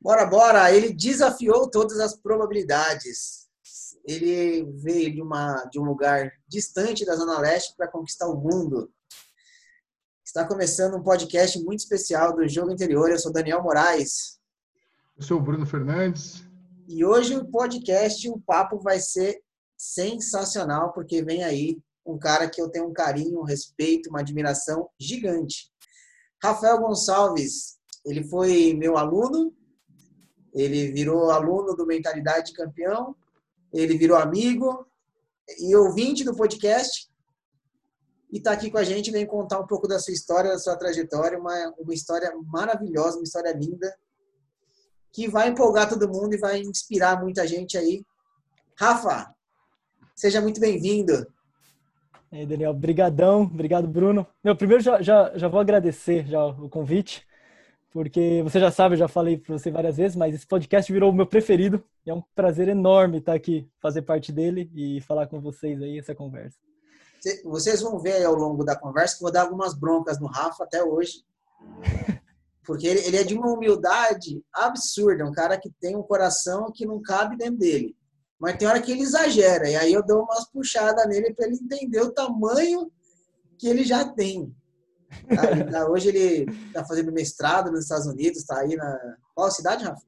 Bora, bora! Ele desafiou todas as probabilidades. Ele veio de, uma, de um lugar distante da Zona Leste para conquistar o mundo. Está começando um podcast muito especial do Jogo Interior. Eu sou Daniel Moraes. Eu sou o Bruno Fernandes. E hoje o podcast, o papo vai ser sensacional, porque vem aí um cara que eu tenho um carinho, um respeito, uma admiração gigante. Rafael Gonçalves, ele foi meu aluno, ele virou aluno do Mentalidade Campeão, ele virou amigo e ouvinte do podcast e está aqui com a gente, vem contar um pouco da sua história, da sua trajetória, uma, uma história maravilhosa, uma história linda, que vai empolgar todo mundo e vai inspirar muita gente aí. Rafa, seja muito bem-vindo. E aí, Daniel, brigadão, obrigado, Bruno. Meu, primeiro já, já, já vou agradecer já o convite, porque você já sabe, eu já falei para você várias vezes, mas esse podcast virou o meu preferido. E é um prazer enorme estar aqui, fazer parte dele e falar com vocês aí essa conversa. Vocês vão ver ao longo da conversa que vou dar algumas broncas no Rafa até hoje. Porque ele, ele é de uma humildade absurda, um cara que tem um coração que não cabe dentro dele. Mas tem hora que ele exagera, e aí eu dou umas puxadas nele para ele entender o tamanho que ele já tem. Tá, hoje ele está fazendo mestrado nos Estados Unidos, está aí na. Qual cidade, Rafa?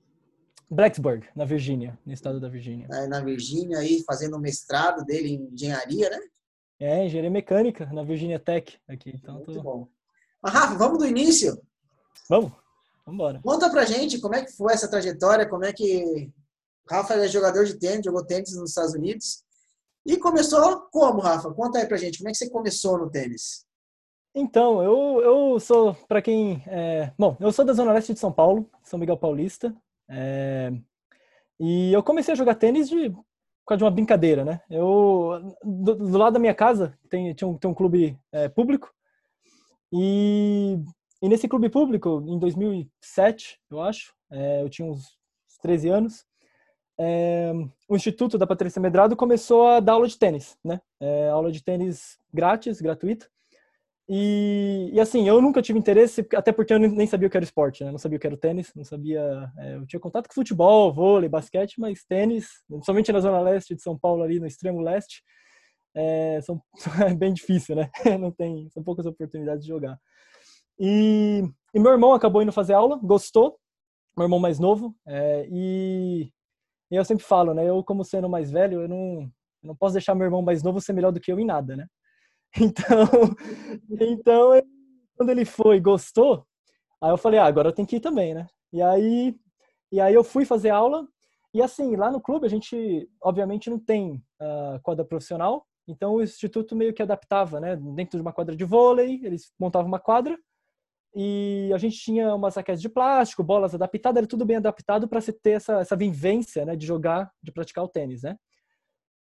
Blacksburg, na Virgínia, no estado da Virgínia. Tá na Virgínia, aí fazendo o mestrado dele em engenharia, né? É, engenharia mecânica, na Virginia Tech, aqui. Então, Muito tô... bom. Mas, Rafa, vamos do início? Vamos, vamos embora. Conta pra gente como é que foi essa trajetória, como é que Rafa é jogador de tênis, jogou tênis nos Estados Unidos. E começou como, Rafa? Conta aí pra gente, como é que você começou no tênis? Então, eu, eu sou, para quem. É, bom, eu sou da Zona Leste de São Paulo, São Miguel Paulista. É, e eu comecei a jogar tênis de, de uma brincadeira, né? Eu, do, do lado da minha casa, tem, tinha um, tem um clube é, público. E, e nesse clube público, em 2007, eu acho, é, eu tinha uns 13 anos, é, o Instituto da Patrícia Medrado começou a dar aula de tênis, né? É, aula de tênis grátis, gratuita. E, e, assim, eu nunca tive interesse, até porque eu nem sabia o que era esporte, né? Não sabia o que era tênis, não sabia. É, eu tinha contato com futebol, vôlei, basquete, mas tênis, somente na zona leste de São Paulo, ali no extremo leste, é, são, é bem difícil, né? Não tem, são poucas oportunidades de jogar. E, e meu irmão acabou indo fazer aula, gostou, meu irmão mais novo, é, e e eu sempre falo, né? Eu, como sendo mais velho, eu não, eu não posso deixar meu irmão mais novo ser melhor do que eu em nada, né? Então, então quando ele foi e gostou, aí eu falei, ah, agora eu tenho que ir também, né? E aí, e aí eu fui fazer aula. E assim, lá no clube a gente, obviamente, não tem uh, quadra profissional. Então o instituto meio que adaptava, né? Dentro de uma quadra de vôlei, eles montavam uma quadra e a gente tinha umas raquetes de plástico, bolas adaptadas, era tudo bem adaptado para você ter essa, essa vivência, né, de jogar, de praticar o tênis, né?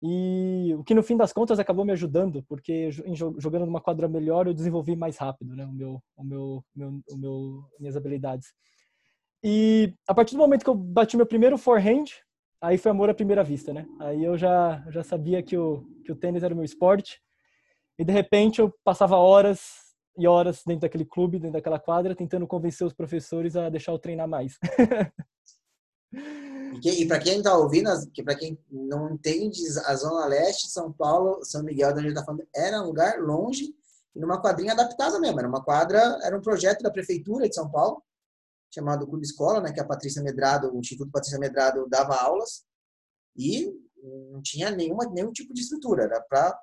E o que no fim das contas acabou me ajudando, porque jogando numa quadra melhor eu desenvolvi mais rápido, né, o meu, o meu, meu, o meu minhas habilidades. E a partir do momento que eu bati meu primeiro forehand, aí foi amor à primeira vista, né? Aí eu já já sabia que o que o tênis era o meu esporte. E de repente eu passava horas e horas dentro daquele clube, dentro daquela quadra, tentando convencer os professores a deixar eu treinar mais. e, e para quem está ouvindo, para quem não entende, a Zona Leste, São Paulo, São Miguel, de onde está falando, era um lugar longe e numa quadrinha adaptada mesmo. Era uma quadra, era um projeto da Prefeitura de São Paulo, chamado Clube Escola, né, que a Patrícia Medrado, o Instituto Patrícia Medrado dava aulas e não tinha nenhuma, nenhum tipo de estrutura, era para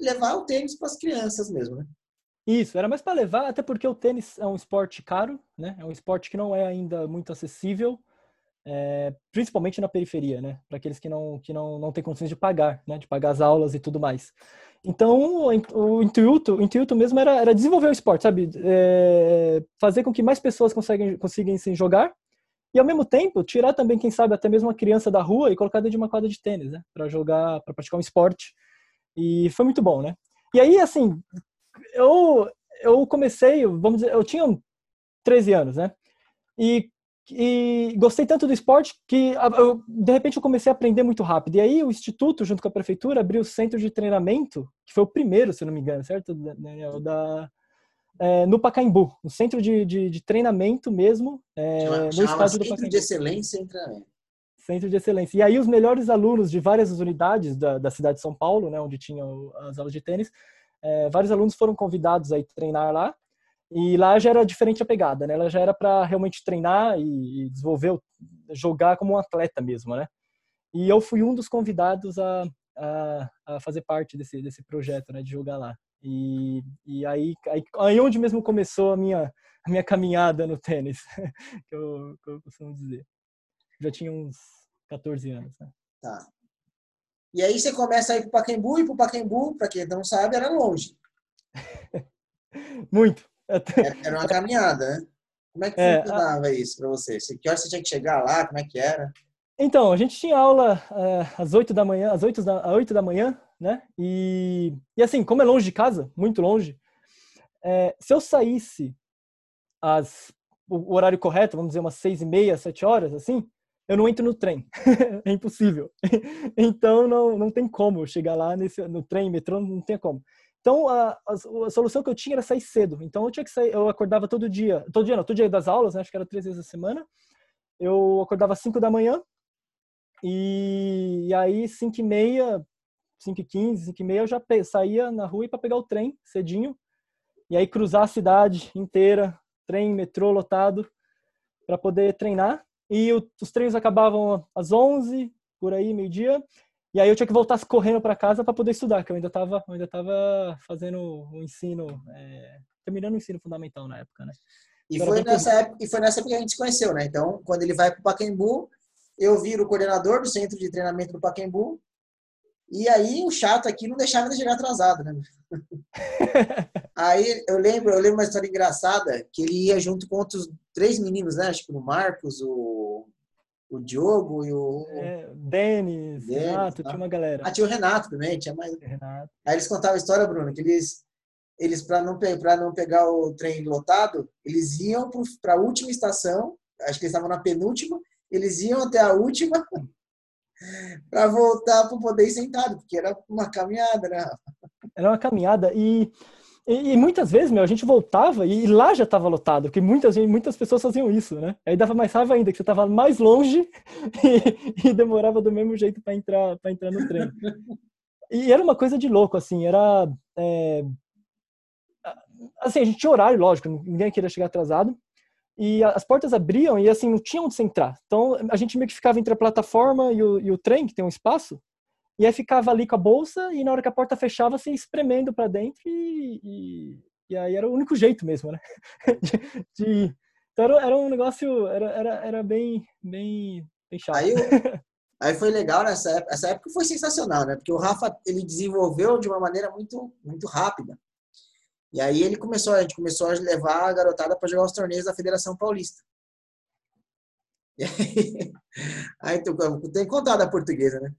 levar o tênis para as crianças mesmo, né? Isso, era mais para levar, até porque o tênis é um esporte caro, né? É um esporte que não é ainda muito acessível, é, principalmente na periferia, né? Para aqueles que não que não, não têm condições de pagar, né? De pagar as aulas e tudo mais. Então, o intuito, o intuito mesmo era, era desenvolver o esporte, sabe? É, fazer com que mais pessoas conseguem, conseguissem jogar e, ao mesmo tempo, tirar também, quem sabe, até mesmo uma criança da rua e colocar dentro de uma quadra de tênis, né? Para jogar, para praticar um esporte. E foi muito bom, né? E aí, assim, eu, eu comecei, vamos dizer, eu tinha 13 anos, né? E, e gostei tanto do esporte que, eu, de repente, eu comecei a aprender muito rápido. E aí o Instituto, junto com a Prefeitura, abriu o centro de treinamento, que foi o primeiro, se não me engano, certo, Daniel? Da, é, no Pacaembu, no centro de, de, de treinamento mesmo, é, Chama- no estádio do Centro Pacaembu. de Excelência em Treinamento. Centro de Excelência. E aí os melhores alunos de várias unidades da, da cidade de São Paulo, né, onde tinham as aulas de tênis, é, vários alunos foram convidados a treinar lá. E lá já era diferente a pegada, né? Ela já era para realmente treinar e, desenvolver, jogar como um atleta mesmo, né? E eu fui um dos convidados a, a, a fazer parte desse, desse projeto, né, de jogar lá. E, e aí, aí, aí onde mesmo começou a minha, a minha caminhada no tênis, que eu, que eu costumo dizer. Já tinha uns 14 anos, né? Tá. E aí você começa a ir pro Pacaembu, e pro Pacaembu, para quem não sabe, era longe. Muito. Era, era uma caminhada, né? Como é que É, funcionava isso para você? Que hora você tinha que chegar lá? Como é que era? Então, a gente tinha aula eh, às 8 da manhã, às 8 da, às 8 da manhã, né? E, e assim, como é longe de casa, muito longe, eh, se eu saísse às, o, horário correto, vamos dizer umas 6 e meia, 7 horas, assim, eu não entro no trem. é impossível. então, não, não tem como chegar lá nesse, no trem, metrô, não tem como. Então, a, a, a solução que eu tinha era sair cedo. Então, eu tinha que sair, eu acordava todo dia, todo dia não, todo dia das aulas, né? Acho que era três vezes a semana. Eu acordava às 5 da manhã, e, e aí, 5 e meia, 5 e 15, 5 e meia, eu já saía na rua para pegar o trem cedinho. E aí cruzar a cidade inteira, trem, metrô lotado, para poder treinar. E o- os treinos acabavam às 11, por aí, meio-dia. E aí eu tinha que voltar correndo para casa para poder estudar, que eu ainda estava ainda tava fazendo o ensino, é, terminando o ensino fundamental na época, né? E foi, nessa época, e foi nessa época que a gente se conheceu, né? Então, quando ele vai pro Pacaembu, eu viro o coordenador do centro de treinamento do Pacaembu. E aí o chato aqui não deixava ele chegar atrasado, né? aí eu lembro, eu lembro uma história engraçada que ele ia junto com outros três meninos, né? Tipo o Marcos, o, o Diogo e o. É, Denis, Denis, Renato, tá. tinha uma galera. Ah, tinha o Renato também, tinha mais. Renato. Aí eles contavam a história, Bruno, que eles, eles para não, pra não pegar o trem lotado, eles iam para a última estação, acho que eles estavam na penúltima, eles iam até a última para voltar para poder ir sentado, porque era uma caminhada, né? Era uma caminhada e, e, muitas vezes, meu, a gente voltava e lá já estava lotado, porque muitas, muitas pessoas faziam isso, né? Aí dava mais raiva ainda, que você estava mais longe e, e demorava do mesmo jeito para entrar, para entrar no trem. E era uma coisa de louco, assim, era... é, assim, a gente tinha horário, lógico, ninguém queria chegar atrasado, e as portas abriam e, assim, não tinha onde você entrar. Então, a gente meio que ficava entre a plataforma e o, e o trem, que tem um espaço, e aí ficava ali com a bolsa e na hora que a porta fechava, você ia espremendo para dentro e, e, e aí era o único jeito mesmo, né? De, de- então era, era um negócio, era, era, era bem, bem, bem chato. Aí, aí foi legal nessa época. Essa época foi sensacional, né? Porque o Rafa ele desenvolveu de uma maneira muito, muito rápida. E aí ele começou, a gente começou a levar a garotada para jogar os torneios da Federação Paulista. E aí, aí tu- tem que contar da portuguesa, né?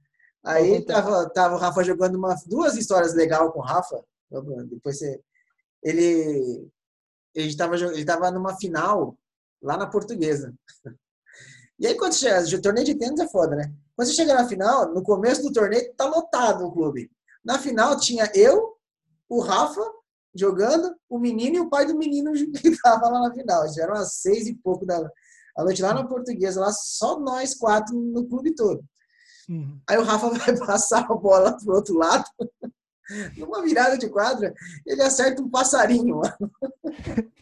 Aí tava, tava o Rafa jogando uma, duas histórias legais com o Rafa. Depois você. Ele. Ele estava ele tava numa final lá na portuguesa. E aí, quando chega, o torneio de tênis é foda, né? Quando você chega na final, no começo do torneio, tá lotado o clube. Na final, tinha eu, o Rafa, jogando, o menino e o pai do menino que tava lá na final. Já eram às seis e pouco da a noite lá na portuguesa, lá só nós quatro no clube todo. Uhum. Aí o Rafa vai passar a bola pro outro lado, numa virada de quadra, ele acerta um passarinho, mano.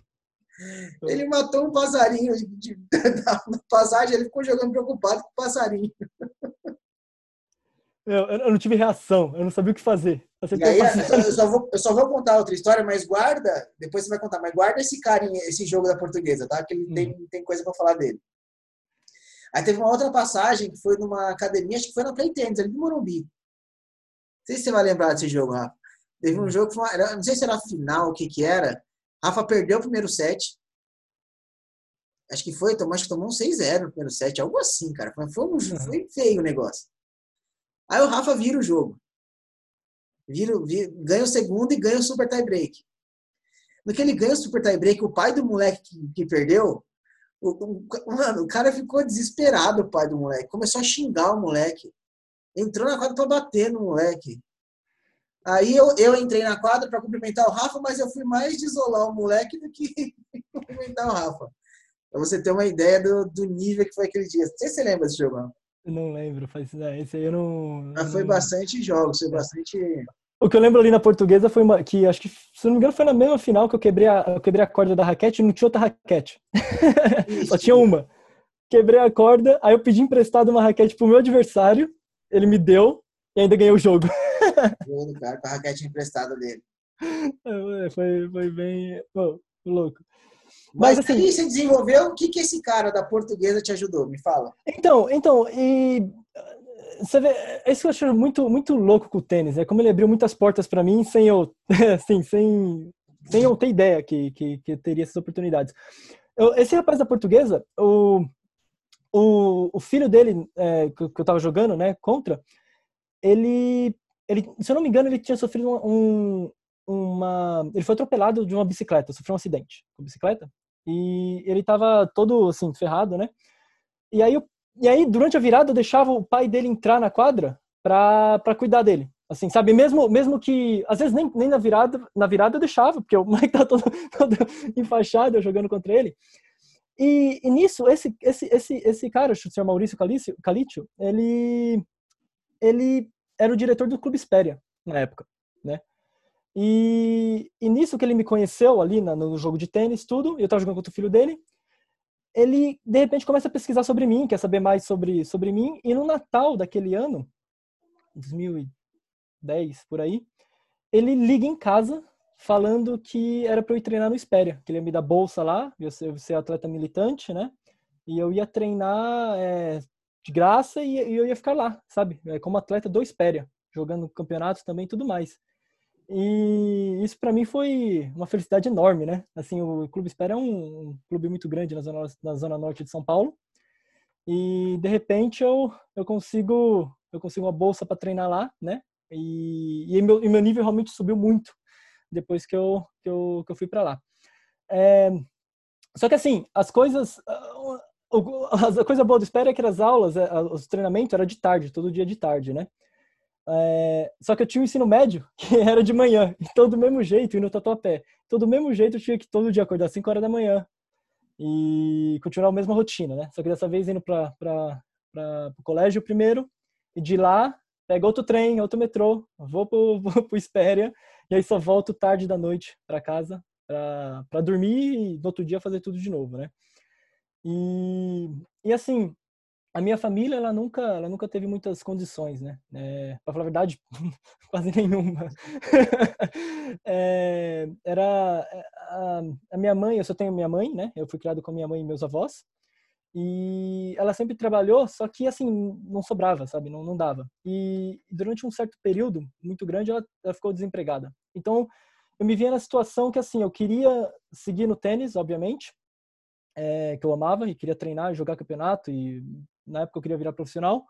Ele matou um passarinho de, na passagem, ele ficou jogando preocupado com o passarinho. Eu, eu não tive reação, eu não sabia o que fazer. Aí, eu só, vou, eu só vou contar outra história, mas guarda, depois você vai contar, mas guarda esse carinha, esse jogo da portuguesa, tá? Que ele tem, tem coisa pra falar dele. Aí teve uma outra passagem que foi numa academia, acho que foi na Play Tennis, ali no Morumbi. Não sei se você vai lembrar desse jogo, Rafa. Teve um jogo que foi uma, não sei se era final, o que que era. Rafa perdeu o primeiro set. Acho que foi, acho que tomou um 6-0 no primeiro set, algo assim, cara. Foi, foi, um- foi feio o negócio. Aí o Rafa vira o jogo. Vira, vira- ganha o segundo e ganha o super tie break. No que ele ganha o super tie break, o pai do moleque que, que perdeu, o, o- mano, o cara ficou desesperado, o pai do moleque. Começou a xingar o moleque. Entrou na quadra pra bater no moleque. Aí eu, eu entrei na quadra para cumprimentar o Rafa, mas eu fui mais de isolar o moleque do que cumprimentar o Rafa. Pra você ter uma ideia do, do nível que foi aquele dia. Não sei se você lembra desse jogo, não. Lembro, faz né, esse aí eu não. Mas foi bastante jogos, foi bastante. O que eu lembro ali na portuguesa foi uma, que acho que, se não me engano, foi na mesma final que eu quebrei a, eu quebrei a corda da raquete e não tinha outra raquete. Só tinha uma. Quebrei a corda, aí eu pedi emprestado uma raquete pro meu adversário, ele me deu e ainda ganhei o jogo. Do cara com a raquete emprestada dele. Foi, foi bem pô, louco. Mas, Mas, assim- aí você desenvolveu, o que, que esse cara da portuguesa te ajudou? Me fala. Então, então, e vê, é isso que eu acho muito, muito louco com o tênis, é como ele abriu muitas portas para mim sem eu, assim, sem, sem eu ter ideia que, que, que teria essas oportunidades. Eu- esse rapaz da portuguesa, o, o, o filho dele, é, que, eu- tava jogando, né, contra, ele, ele, se eu não me engano, ele tinha sofrido um, uma, ele foi atropelado de uma bicicleta, sofreu um acidente com bicicleta, e ele tava todo, assim, ferrado, né, e aí, e aí durante a virada, eu deixava o pai dele entrar na quadra pra cuidar dele. Assim, sabe? Mesmo, mesmo que, às vezes, nem, nem na virada na virada eu deixava, porque o moleque tá todo, todo enfaixado, eu jogando contra ele. E, e nisso, esse, esse, esse, esse cara, o senhor Maurício Calício- ele, ele era o diretor do Clube Espéria, na época, né? E, e nisso que ele me conheceu ali na- no jogo de tênis, tudo, eu tava jogando contra o filho dele, ele de repente começa a pesquisar sobre mim, quer saber mais sobre, sobre mim, e no Natal daquele ano, 2010 por aí, ele liga em casa falando que era para eu ir treinar no Espéria, que ele ia me dar bolsa lá, eu ser, eu ser atleta militante, né? E eu ia treinar é, de graça e, e eu ia ficar lá, sabe? É, como atleta do Espéria, jogando campeonatos também e tudo mais. E isso para mim foi uma felicidade enorme, né? Assim, o Clube Espera é um, clube muito grande na zona, na zona norte de São Paulo. E de repente eu, eu consigo eu consigo uma bolsa para treinar lá, né? E, e, meu, e meu nível realmente subiu muito depois que eu que eu, que eu fui para lá. É, só que assim, as coisas ah, a coisa boa do Espera é que as aulas, eh, os treinamentos era de tarde, todo dia de tarde, né? É, só que eu tinha o ensino médio, que era de manhã, então do mesmo jeito, indo no tatuapé. Então do mesmo jeito eu tinha que todo dia acordar às 5 horas da manhã e continuar a mesma rotina, né? Só que dessa vez indo para o colégio primeiro, e de lá pego outro trem, outro metrô, vou pro, vou pro Espéria, e aí só volto tarde da noite para casa para dormir e no outro dia fazer tudo de novo, né? E, e assim, a minha família ela nunca ela nunca teve muitas condições né? É, para falar a verdade quase nenhuma. É, era a, a, minha mãe eu só tenho minha mãe né? Eu fui criado com minha mãe e meus avós. E ela sempre trabalhou só que assim não sobrava sabe? Não não dava. E durante um certo período muito grande ela, ela ficou desempregada. Então eu me via na situação que assim eu queria seguir no tênis obviamente é, que eu amava e queria treinar jogar campeonato e na época eu queria virar profissional.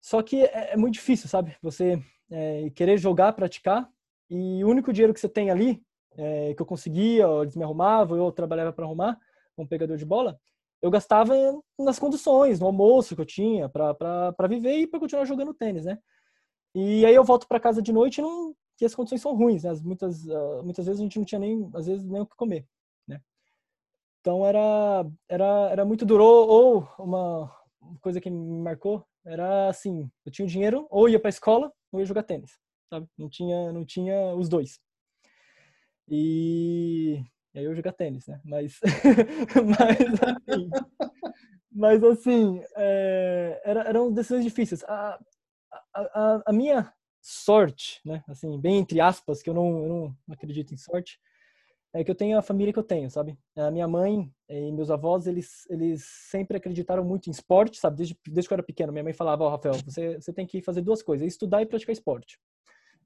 Só que é, é muito difícil, sabe? Você é, querer jogar, praticar e o único dinheiro que você tem ali, é, que eu conseguia, ou eles me arrumavam, eu trabalhava para arrumar, como pegador de bola, eu gastava nas condições, no almoço que eu tinha para viver e para continuar jogando tênis, né? E aí eu volto para casa de noite e não que as condições são ruins, né? Muitas uh, muitas vezes a gente não tinha nem às vezes nem o que comer, né? Então era era era muito duro ou uma coisa que me marcou era assim, eu tinha o dinheiro ou ia para a escola ou ia jogar tênis, sabe? Não tinha não tinha os dois. E, e aí eu jogar tênis, né? Mas mas assim, mas assim é, era, eram decisões difíceis. A, a, a, minha sorte, né? Assim, bem entre aspas, que eu não, eu não acredito em sorte, é que eu tenho a família que eu tenho, sabe? A minha mãe e meus avós, eles, eles sempre acreditaram muito em esporte, sabe? Desde, desde que eu era pequeno, minha mãe falava, ó, oh, Rafael, você, você tem que fazer duas coisas, estudar e praticar esporte,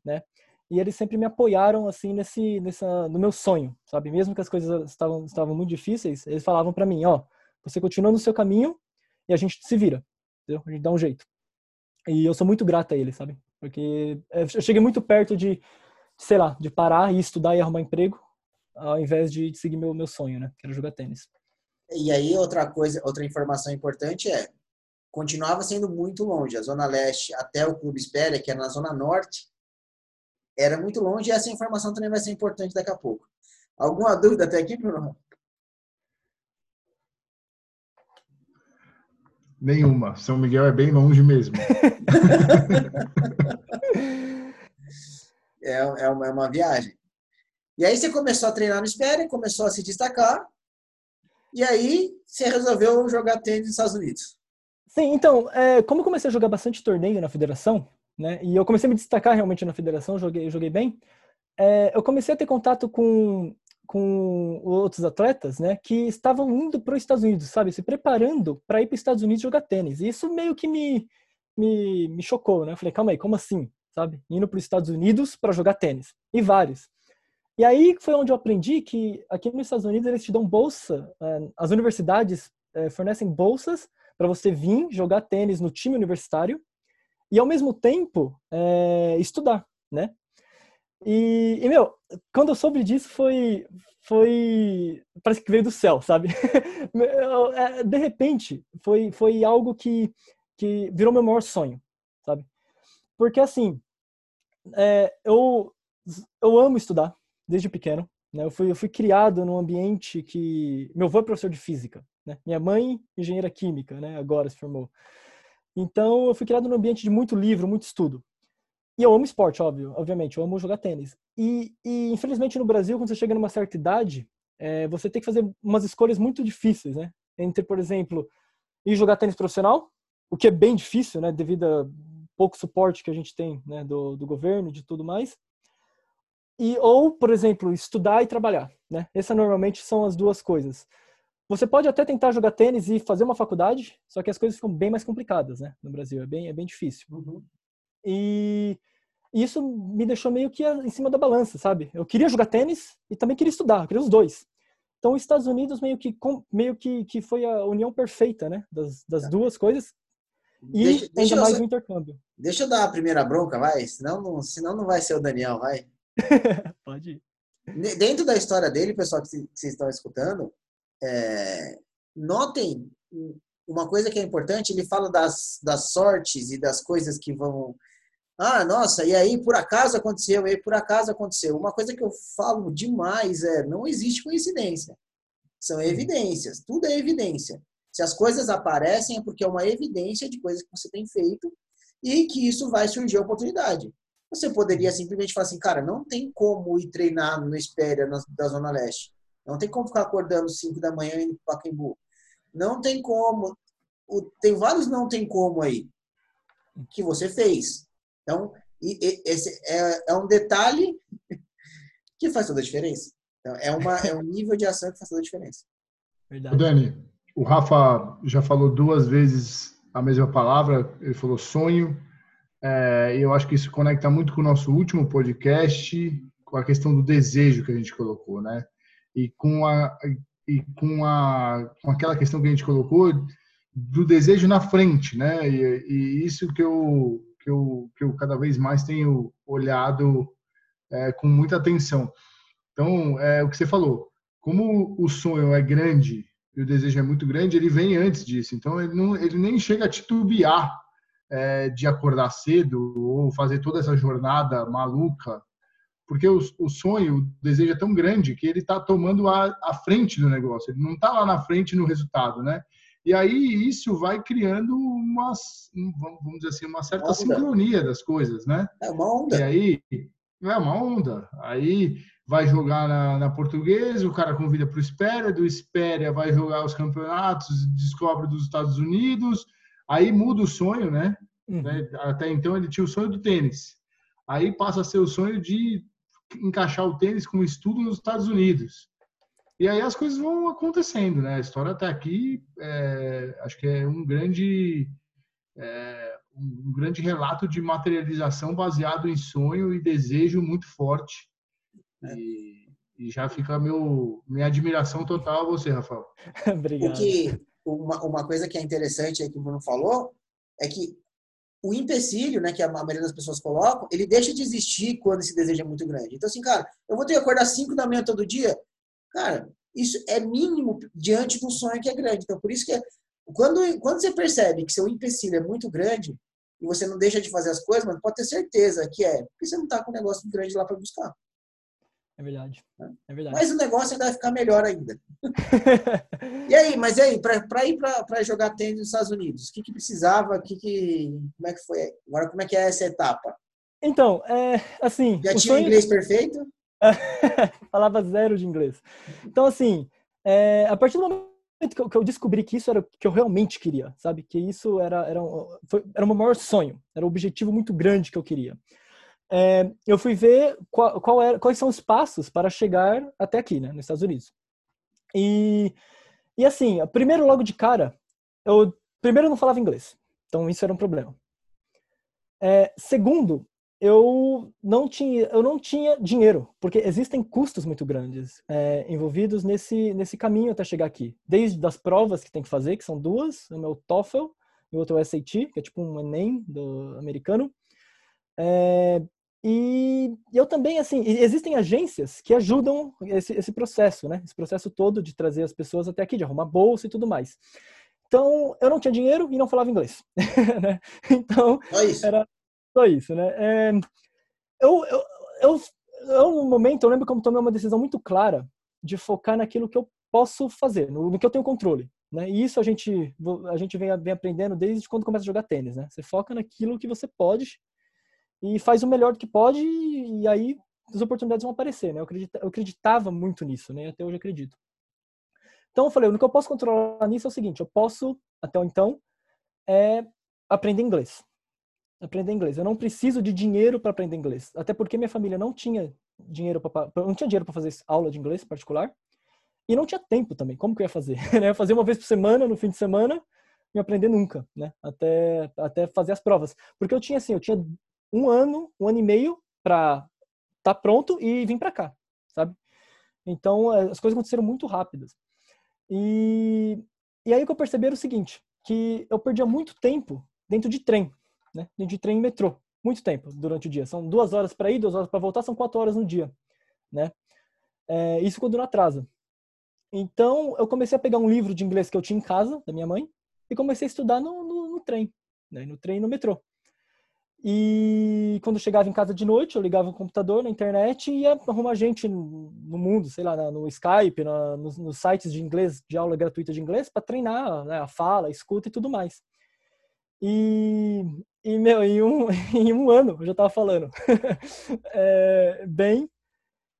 né? E eles sempre me apoiaram, assim, nesse, nessa, no meu sonho, sabe? Mesmo que as coisas estavam, estavam muito difíceis, eles falavam para mim, ó, oh, você continua no seu caminho e a gente se vira, entendeu? A gente dá um jeito. E eu sou muito grata a eles, sabe? Porque eu cheguei muito perto de, sei lá, de parar e estudar e arrumar emprego, ao invés de seguir meu, meu sonho, né? Que era jogar tênis. E aí, outra coisa, outra informação importante é, continuava sendo muito longe. A Zona Leste até o Clube Espéria, que era na Zona Norte, era muito longe e essa informação também vai ser importante daqui a pouco. Alguma dúvida até aqui, Bruno? Nenhuma. São Miguel é bem longe mesmo. é, é, uma, é uma viagem. E aí você começou a treinar no Espere, começou a se destacar, e aí você resolveu jogar tênis nos Estados Unidos. Sim, então, é, como eu comecei a jogar bastante torneio na federação, né, e eu comecei a me destacar realmente na federação, joguei, joguei bem, é, eu comecei a ter contato com, com outros atletas, né, que estavam indo para os Estados Unidos, sabe, se preparando para ir para os Estados Unidos jogar tênis. E isso meio que me, me, me chocou, né? Eu falei, calma aí, como assim, sabe? Indo para os Estados Unidos para jogar tênis. E vários. E aí foi onde eu aprendi que aqui nos Estados Unidos eles te dão bolsa, é, as universidades é, fornecem bolsas para você vir jogar tênis no time universitário e ao mesmo tempo é, estudar, né? E, e, meu, quando eu soube disso foi foi parece que veio do céu, sabe? É, de repente foi foi algo que que virou meu maior sonho, sabe? Porque assim, é, eu eu amo estudar, desde pequeno. Né? Eu, fui, eu fui criado num ambiente que. Meu avô é professor de física, né? minha mãe, engenheira química, né? agora se formou. Então, eu fui criado num ambiente de muito livro, muito estudo. E eu amo esporte, óbvio, obviamente, eu amo jogar tênis. E, e infelizmente no Brasil, quando você chega numa certa idade, é, você tem que fazer umas escolhas muito difíceis, né? Entre, por exemplo, ir jogar tênis profissional, o que é bem difícil, né? Devido a pouco suporte que a gente tem né, do, do governo e de tudo mais e ou, por exemplo, estudar e trabalhar, né? Essas normalmente são as duas coisas. Você pode até tentar jogar tênis e fazer uma faculdade, só que as coisas ficam bem mais complicadas, né? No Brasil é bem é bem difícil. Uhum. E isso me deixou meio que em cima da balança, sabe? Eu queria jogar tênis e também queria estudar, eu queria os dois. Então, os Estados Unidos meio que meio que, que foi a união perfeita, né? Das, das tá. duas coisas. E deixa, deixa ainda mais o intercâmbio. Deixa eu dar a primeira bronca, vai. Senão não, senão não vai ser o Daniel, vai. Pode ir. Dentro da história dele, pessoal que vocês estão escutando, é, notem uma coisa que é importante, ele fala das, das sortes e das coisas que vão. Ah, nossa, e aí por acaso aconteceu, e aí por acaso aconteceu. Uma coisa que eu falo demais é: não existe coincidência. São evidências, tudo é evidência. Se as coisas aparecem é porque é uma evidência de coisas que você tem feito e que isso vai surgir a oportunidade. Você poderia simplesmente falar assim, cara, não tem como ir treinar no Espéria da Zona Leste. Não tem como ficar acordando 5 da manhã indo para Pacaembu. Não tem como. Tem vários não tem como aí que você fez. Então, esse é, é um detalhe que faz toda a diferença. Então, é, uma, é um nível de ação que faz toda a diferença. Verdade. Dani, o Rafa já falou duas vezes a mesma palavra. Ele falou sonho é, eu acho que isso conecta muito com o nosso último podcast, com a questão do desejo que a gente colocou, né? E com a e com a com aquela questão que a gente colocou do desejo na frente, né? E, e isso que eu que eu que eu cada vez mais tenho olhado é, com muita atenção. Então, é o que você falou. Como o sonho é grande e o desejo é muito grande, ele vem antes disso. Então, ele não ele nem chega a titubear é, de acordar cedo ou fazer toda essa jornada maluca, porque o, o sonho, o desejo é tão grande que ele está tomando a, a frente do negócio, ele não está lá na frente no resultado, né? E aí isso vai criando uma, vamos dizer assim, uma certa onda. sincronia das coisas, né? É uma onda. E aí é uma onda. Aí vai jogar na, na portuguesa, o cara convida para o Espéria, do Espéria vai jogar os campeonatos, descobre dos Estados Unidos, Aí muda o sonho, né? Uhum. né? Até então ele tinha o sonho do tênis. Aí passa a ser o sonho de encaixar o tênis como estudo nos Estados Unidos. E aí as coisas vão acontecendo, né? A história até aqui, é, acho que é um grande, é, um grande relato de materialização baseado em sonho e desejo muito forte. É. E, e, já fica meu, minha admiração total a você, Rafael. Obrigado. Porque uma, uma coisa que é interessante aí que o Bruno falou é que o empecilho, né, que a maioria das pessoas colocam, ele deixa de existir quando esse desejo é muito grande. Então, assim, cara, eu vou ter que acordar 5 da manhã todo dia? Cara, isso é mínimo diante do sonho que é grande. Então, por isso que é, quando, quando você percebe que seu empecilho é muito grande, e você não deixa de fazer as coisas, mas pode ter certeza que é porque você não está com um negócio grande lá para buscar. É verdade. É verdade. Mas o negócio ainda vai ficar melhor ainda. e aí, mas e aí, para ir para jogar tênis nos Estados Unidos, o que, que precisava? Que que, como é que foi? Agora, como é que é essa etapa? Então, é, assim. Já tinha sonho... inglês perfeito? Falava zero de inglês. Então, assim, é, a partir do momento que eu, que eu, descobri que isso era o que eu realmente queria, sabe? Que isso era, era, foi, era o meu maior sonho, era um objetivo muito grande que eu queria. É, eu fui ver qual, qual era, quais são os passos para chegar até aqui, né, nos Estados Unidos. E, e assim, primeiro, logo de cara, eu primeiro não falava inglês, então isso era um problema. É, segundo, eu não tinha eu não tinha dinheiro porque existem custos muito grandes é, envolvidos nesse nesse caminho até chegar aqui desde das provas que tem que fazer que são duas o meu TOEFL e o outro é o SAT que é tipo um Enem do americano é, e eu também assim existem agências que ajudam esse, esse processo né esse processo todo de trazer as pessoas até aqui de arrumar bolsa e tudo mais então eu não tinha dinheiro e não falava inglês né? então era só isso, né? É, eu, eu, eu, eu, no momento, eu lembro como tomei uma decisão muito clara de focar naquilo que eu posso fazer, no, no que eu tenho controle. Né? E isso a gente, a gente vem, vem aprendendo desde quando começa a jogar tênis. Né? Você foca naquilo que você pode e faz o melhor que pode e, aí as oportunidades vão aparecer. Né? Eu, eu acreditava muito nisso, né? até hoje acredito. Então eu falei, o que eu posso controlar nisso é o seguinte, eu posso, até então, é aprender inglês aprender inglês. Eu não preciso de dinheiro para aprender inglês, até porque minha família não tinha dinheiro para não tinha dinheiro para fazer aula de inglês particular e não tinha tempo também. Como que eu ia fazer? Né? fazia uma vez por semana, no fim de semana, e aprender nunca, né? Até até fazer as provas, porque eu tinha assim, eu tinha um ano, um ano e meio para estar tá pronto e vir para cá, sabe? Então eh, as coisas aconteceram muito rápidas. E e aí que eu percebi era o seguinte, que eu perdia muito tempo dentro de trem né? De trem e metrô. Muito tempo durante o dia. São duas horas para ir, duas horas para voltar, são quatro horas no dia, né? É, isso quando não atrasa. Então, eu comecei a pegar um livro de inglês que eu tinha em casa, da minha mãe, e comecei a estudar no, no, no trem, né? no trem e no metrô. E quando chegava em casa de noite, eu ligava o computador na internet e ia arrumar gente no mundo, sei lá, no Skype, nos, nos sites de inglês, de aula gratuita de inglês, para treinar né, a fala, a escuta e tudo mais. E, e meu, em um, em um ano eu já estava falando é, bem.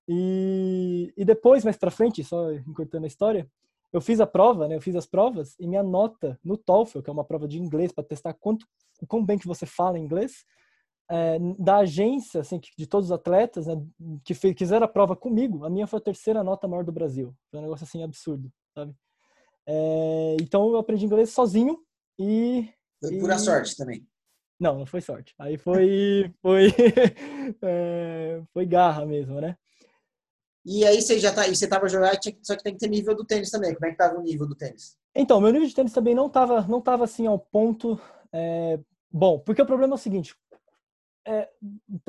E, e depois, mais para frente, só encurtando a história, eu fiz a prova, né? Eu fiz as provas e minha nota no TOEFL, que é uma prova de inglês para testar quanto, quão bem que você fala inglês, é, da agência, assim, de todos os atletas, né, que fez, fizeram a prova comigo, a minha foi a terceira nota maior do Brasil. Foi um negócio assim absurdo, sabe? É, então eu aprendi inglês sozinho e foi pura e... sorte também. Não, não foi sorte. Aí foi foi é, foi garra mesmo, né? E aí você já tá, e você tava jogando, só que tem que ter nível do tênis também. Como é que tava o nível do tênis? Então, meu nível de tênis também não tava, não tava assim ao ponto é, bom, porque o problema é o seguinte, é,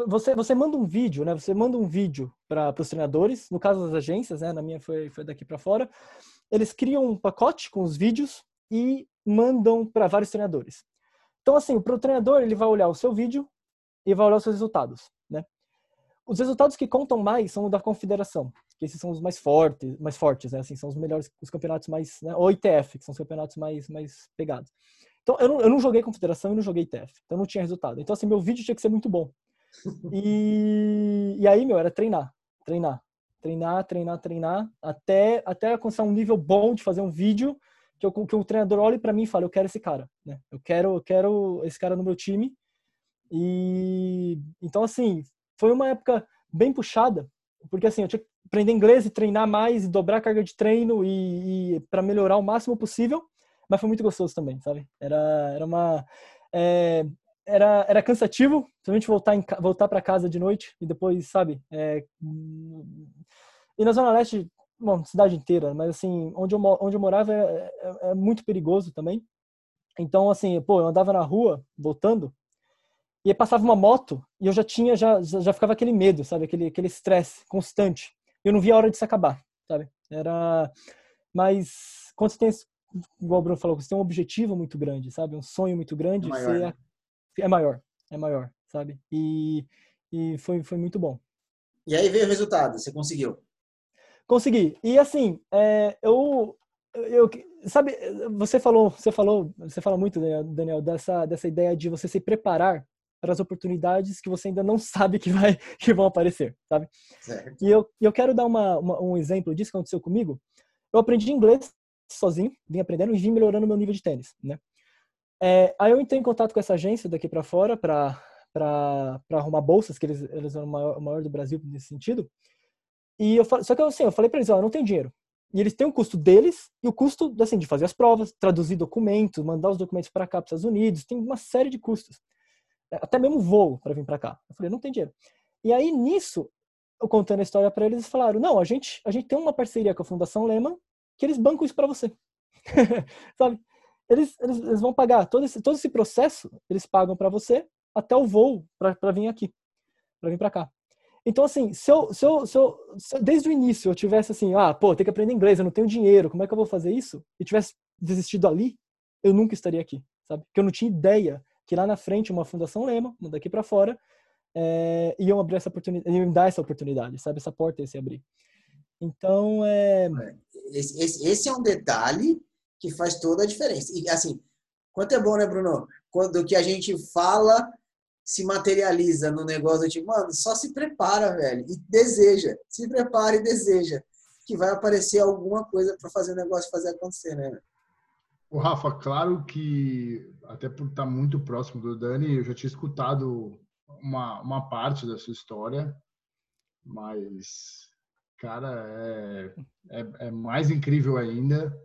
você, você manda um vídeo, né? Você manda um vídeo para os treinadores, no caso das agências, né? Na minha foi, foi daqui para fora. Eles criam um pacote com os vídeos e mandam para vários treinadores. Então, assim, para o treinador, ele vai olhar o seu vídeo e vai olhar os seus resultados? Os resultados que contam mais são o da confederação, que esses são os mais fortes, mais fortes, né? Assim, são os melhores, os campeonatos mais, né? Ou ITF, que são os campeonatos mais, mais pegados. Então, eu não, eu não joguei confederação e não joguei ITF, então não tinha resultado. Então, assim, meu vídeo tinha que ser muito bom. E, e aí, meu, era treinar, treinar, treinar, treinar, treinar, até, até alcançar um nível bom de fazer um vídeo que, eu, que o treinador olhe para mim e fale, eu quero esse cara, né? Eu quero, eu quero esse cara no meu time. E então assim, foi uma época bem puxada, porque assim, eu tinha que aprender inglês e treinar mais e dobrar a carga de treino e, e para melhorar o máximo possível, mas foi muito gostoso também, sabe? Era era uma é, era, era cansativo, principalmente voltar, voltar para casa de noite e depois, sabe? É, e na Zona Leste bom, cidade inteira, mas assim, onde eu, onde eu morava é, é, é, muito perigoso também. Então, assim, pô, eu andava na rua, voltando, e aí passava uma moto, e eu já tinha, já, já ficava aquele medo, sabe? Aquele aquele estresse constante. Eu não via a hora de se acabar, sabe? Era... Mas, quando você tem, igual o Bruno falou, você tem um objetivo muito grande, sabe? Um sonho muito grande, maior, você, né? é maior, é maior, sabe? E, e foi, foi muito bom. E aí veio o resultado, você conseguiu? Consegui. E assim, é, eu, eu, sabe, você falou, você falou, você fala muito, Daniel, dessa, dessa ideia de você se preparar para as oportunidades que você ainda não sabe que vai que vão aparecer, sabe? Certo. E eu, eu quero dar uma, uma, um exemplo disso que aconteceu comigo. Eu aprendi inglês sozinho, vim aprendendo e vim melhorando meu nível de tênis, né? É, aí eu entrei em contato com essa agência daqui para fora para para arrumar bolsas, que eles, eles eram o maior, o maior do Brasil nesse sentido. E eu só que assim, eu falei para eles, ó, eu não tenho dinheiro. E eles têm o custo deles e o custo assim, de fazer as provas, traduzir documentos, mandar os documentos para cá, para os Estados Unidos, tem uma série de custos. Até mesmo voo para vir para cá. Eu falei, não tem dinheiro. E aí nisso, eu contando a história para eles, eles falaram: "Não, a gente a gente tem uma parceria com a Fundação Lehman que eles bancam isso para você". Sabe? Eles, eles, eles vão pagar todo esse todo esse processo, eles pagam para você até o voo para vir aqui, para vir para cá. Então, assim, se eu, se, eu, se, eu, se eu, desde o início eu tivesse assim, ah, pô, tem que aprender inglês, eu não tenho dinheiro, como é que eu vou fazer isso? E tivesse desistido ali, eu nunca estaria aqui, sabe? Porque eu não tinha ideia que lá na frente uma fundação Lema, daqui para fora, é, iam abrir essa oportunidade, iam me dar essa oportunidade, sabe? Essa porta ia se abrir. Então, é... é esse, esse, esse, é um detalhe que faz toda a diferença. E, assim, quanto é bom, né, Bruno? Quando que a gente fala se materializa no negócio, tipo, mano, só se prepara, velho, e deseja. Se prepara e deseja que vai aparecer alguma coisa para fazer o negócio fazer acontecer, né? O Rafa, claro que, até por estar muito próximo do Dani, eu já tinha escutado uma, uma parte da sua história, mas, cara, é, é, é mais incrível ainda.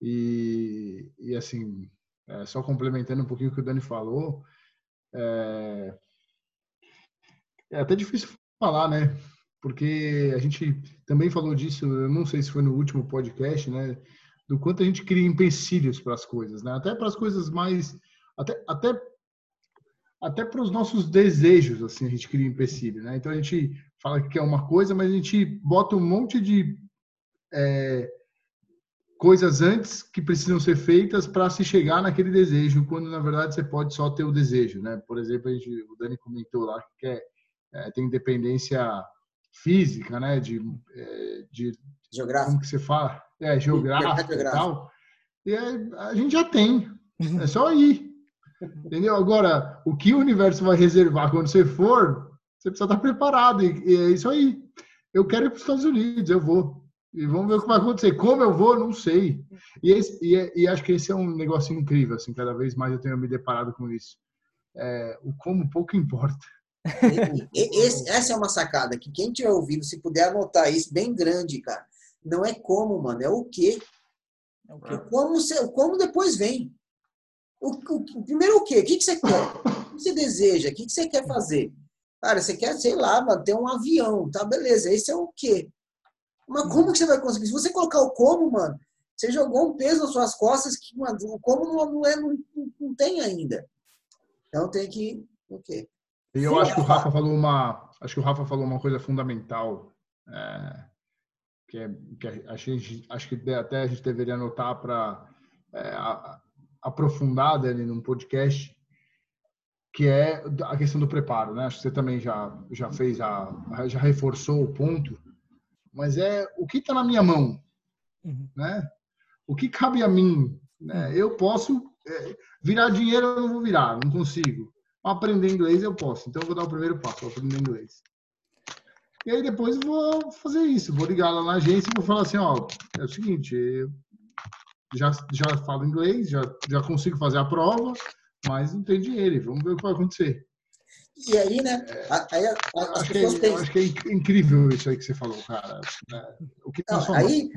E, e assim, é, só complementando um pouquinho o que o Dani falou, é, é até difícil falar, né? Porque a gente também falou disso, eu não sei se foi no último podcast, né? Do quanto a gente cria empecilhos para as coisas, né? Até para as coisas mais, até até até para os nossos desejos, assim, a gente cria empecilho, né? Então a gente fala que é uma coisa, mas a gente bota um monte de é, coisas antes que precisam ser feitas para se chegar naquele desejo, quando na verdade você pode só ter o desejo, né? Por exemplo, a gente, o Dani comentou lá que quer, é, tem independência física, né? De, é, de geográfica. Como que você fala? É, geográfica e tal. E a gente já tem. É só ir. Entendeu? Agora, o que o universo vai reservar quando você for, você precisa estar preparado. E, e é isso aí. Eu quero ir para os Estados Unidos, eu vou. E vamos ver o que vai acontecer. Como eu vou, não sei. E, esse, e, e, acho que esse é um negócio incrível, assim, cada vez mais eu tenho me deparado com isso. É, o como pouco importa. Esse, essa é uma sacada que quem tiver ouvido, se puder anotar isso bem grande, cara. Não é como, mano, é o quê. É o, quê? o como, o como depois vem. O, o, o, primeiro o quê? O que, que você quer? O que você deseja? O que, que você quer fazer? Cara, você quer, sei lá, mano, ter um avião, tá? Beleza, esse é o quê? Mas como que você vai conseguir? Se você colocar o como, mano, você jogou um peso nas suas costas que, mano, o como não, não, é, não, não tem ainda. Então tem que. O quê? E eu Sim, acho que o Rafa falou uma. Acho que o Rafa falou uma coisa fundamental. É, que, é, que a gente, acho que até a gente deveria anotar para é, aprofundar ali num podcast, que é a questão do preparo, né? Acho que você também já já fez a já reforçou o ponto, mas é o que está na minha mão, uhum. né? O que cabe a mim, né? Uhum. Eu posso é, virar dinheiro, eu não vou virar, não consigo. Aprender inglês eu posso, então eu vou dar o primeiro passo, vou aprender inglês. E aí depois vou fazer isso, vou ligar lá na agência e vou falar assim, ó, é o seguinte, já, já falo inglês, já, já consigo fazer a prova, mas não tem dinheiro, vamos ver o que vai acontecer. E aí, né? Aí, acho, que é, têm... acho que é incrível isso aí que você falou, cara. É, o que tá não, aí,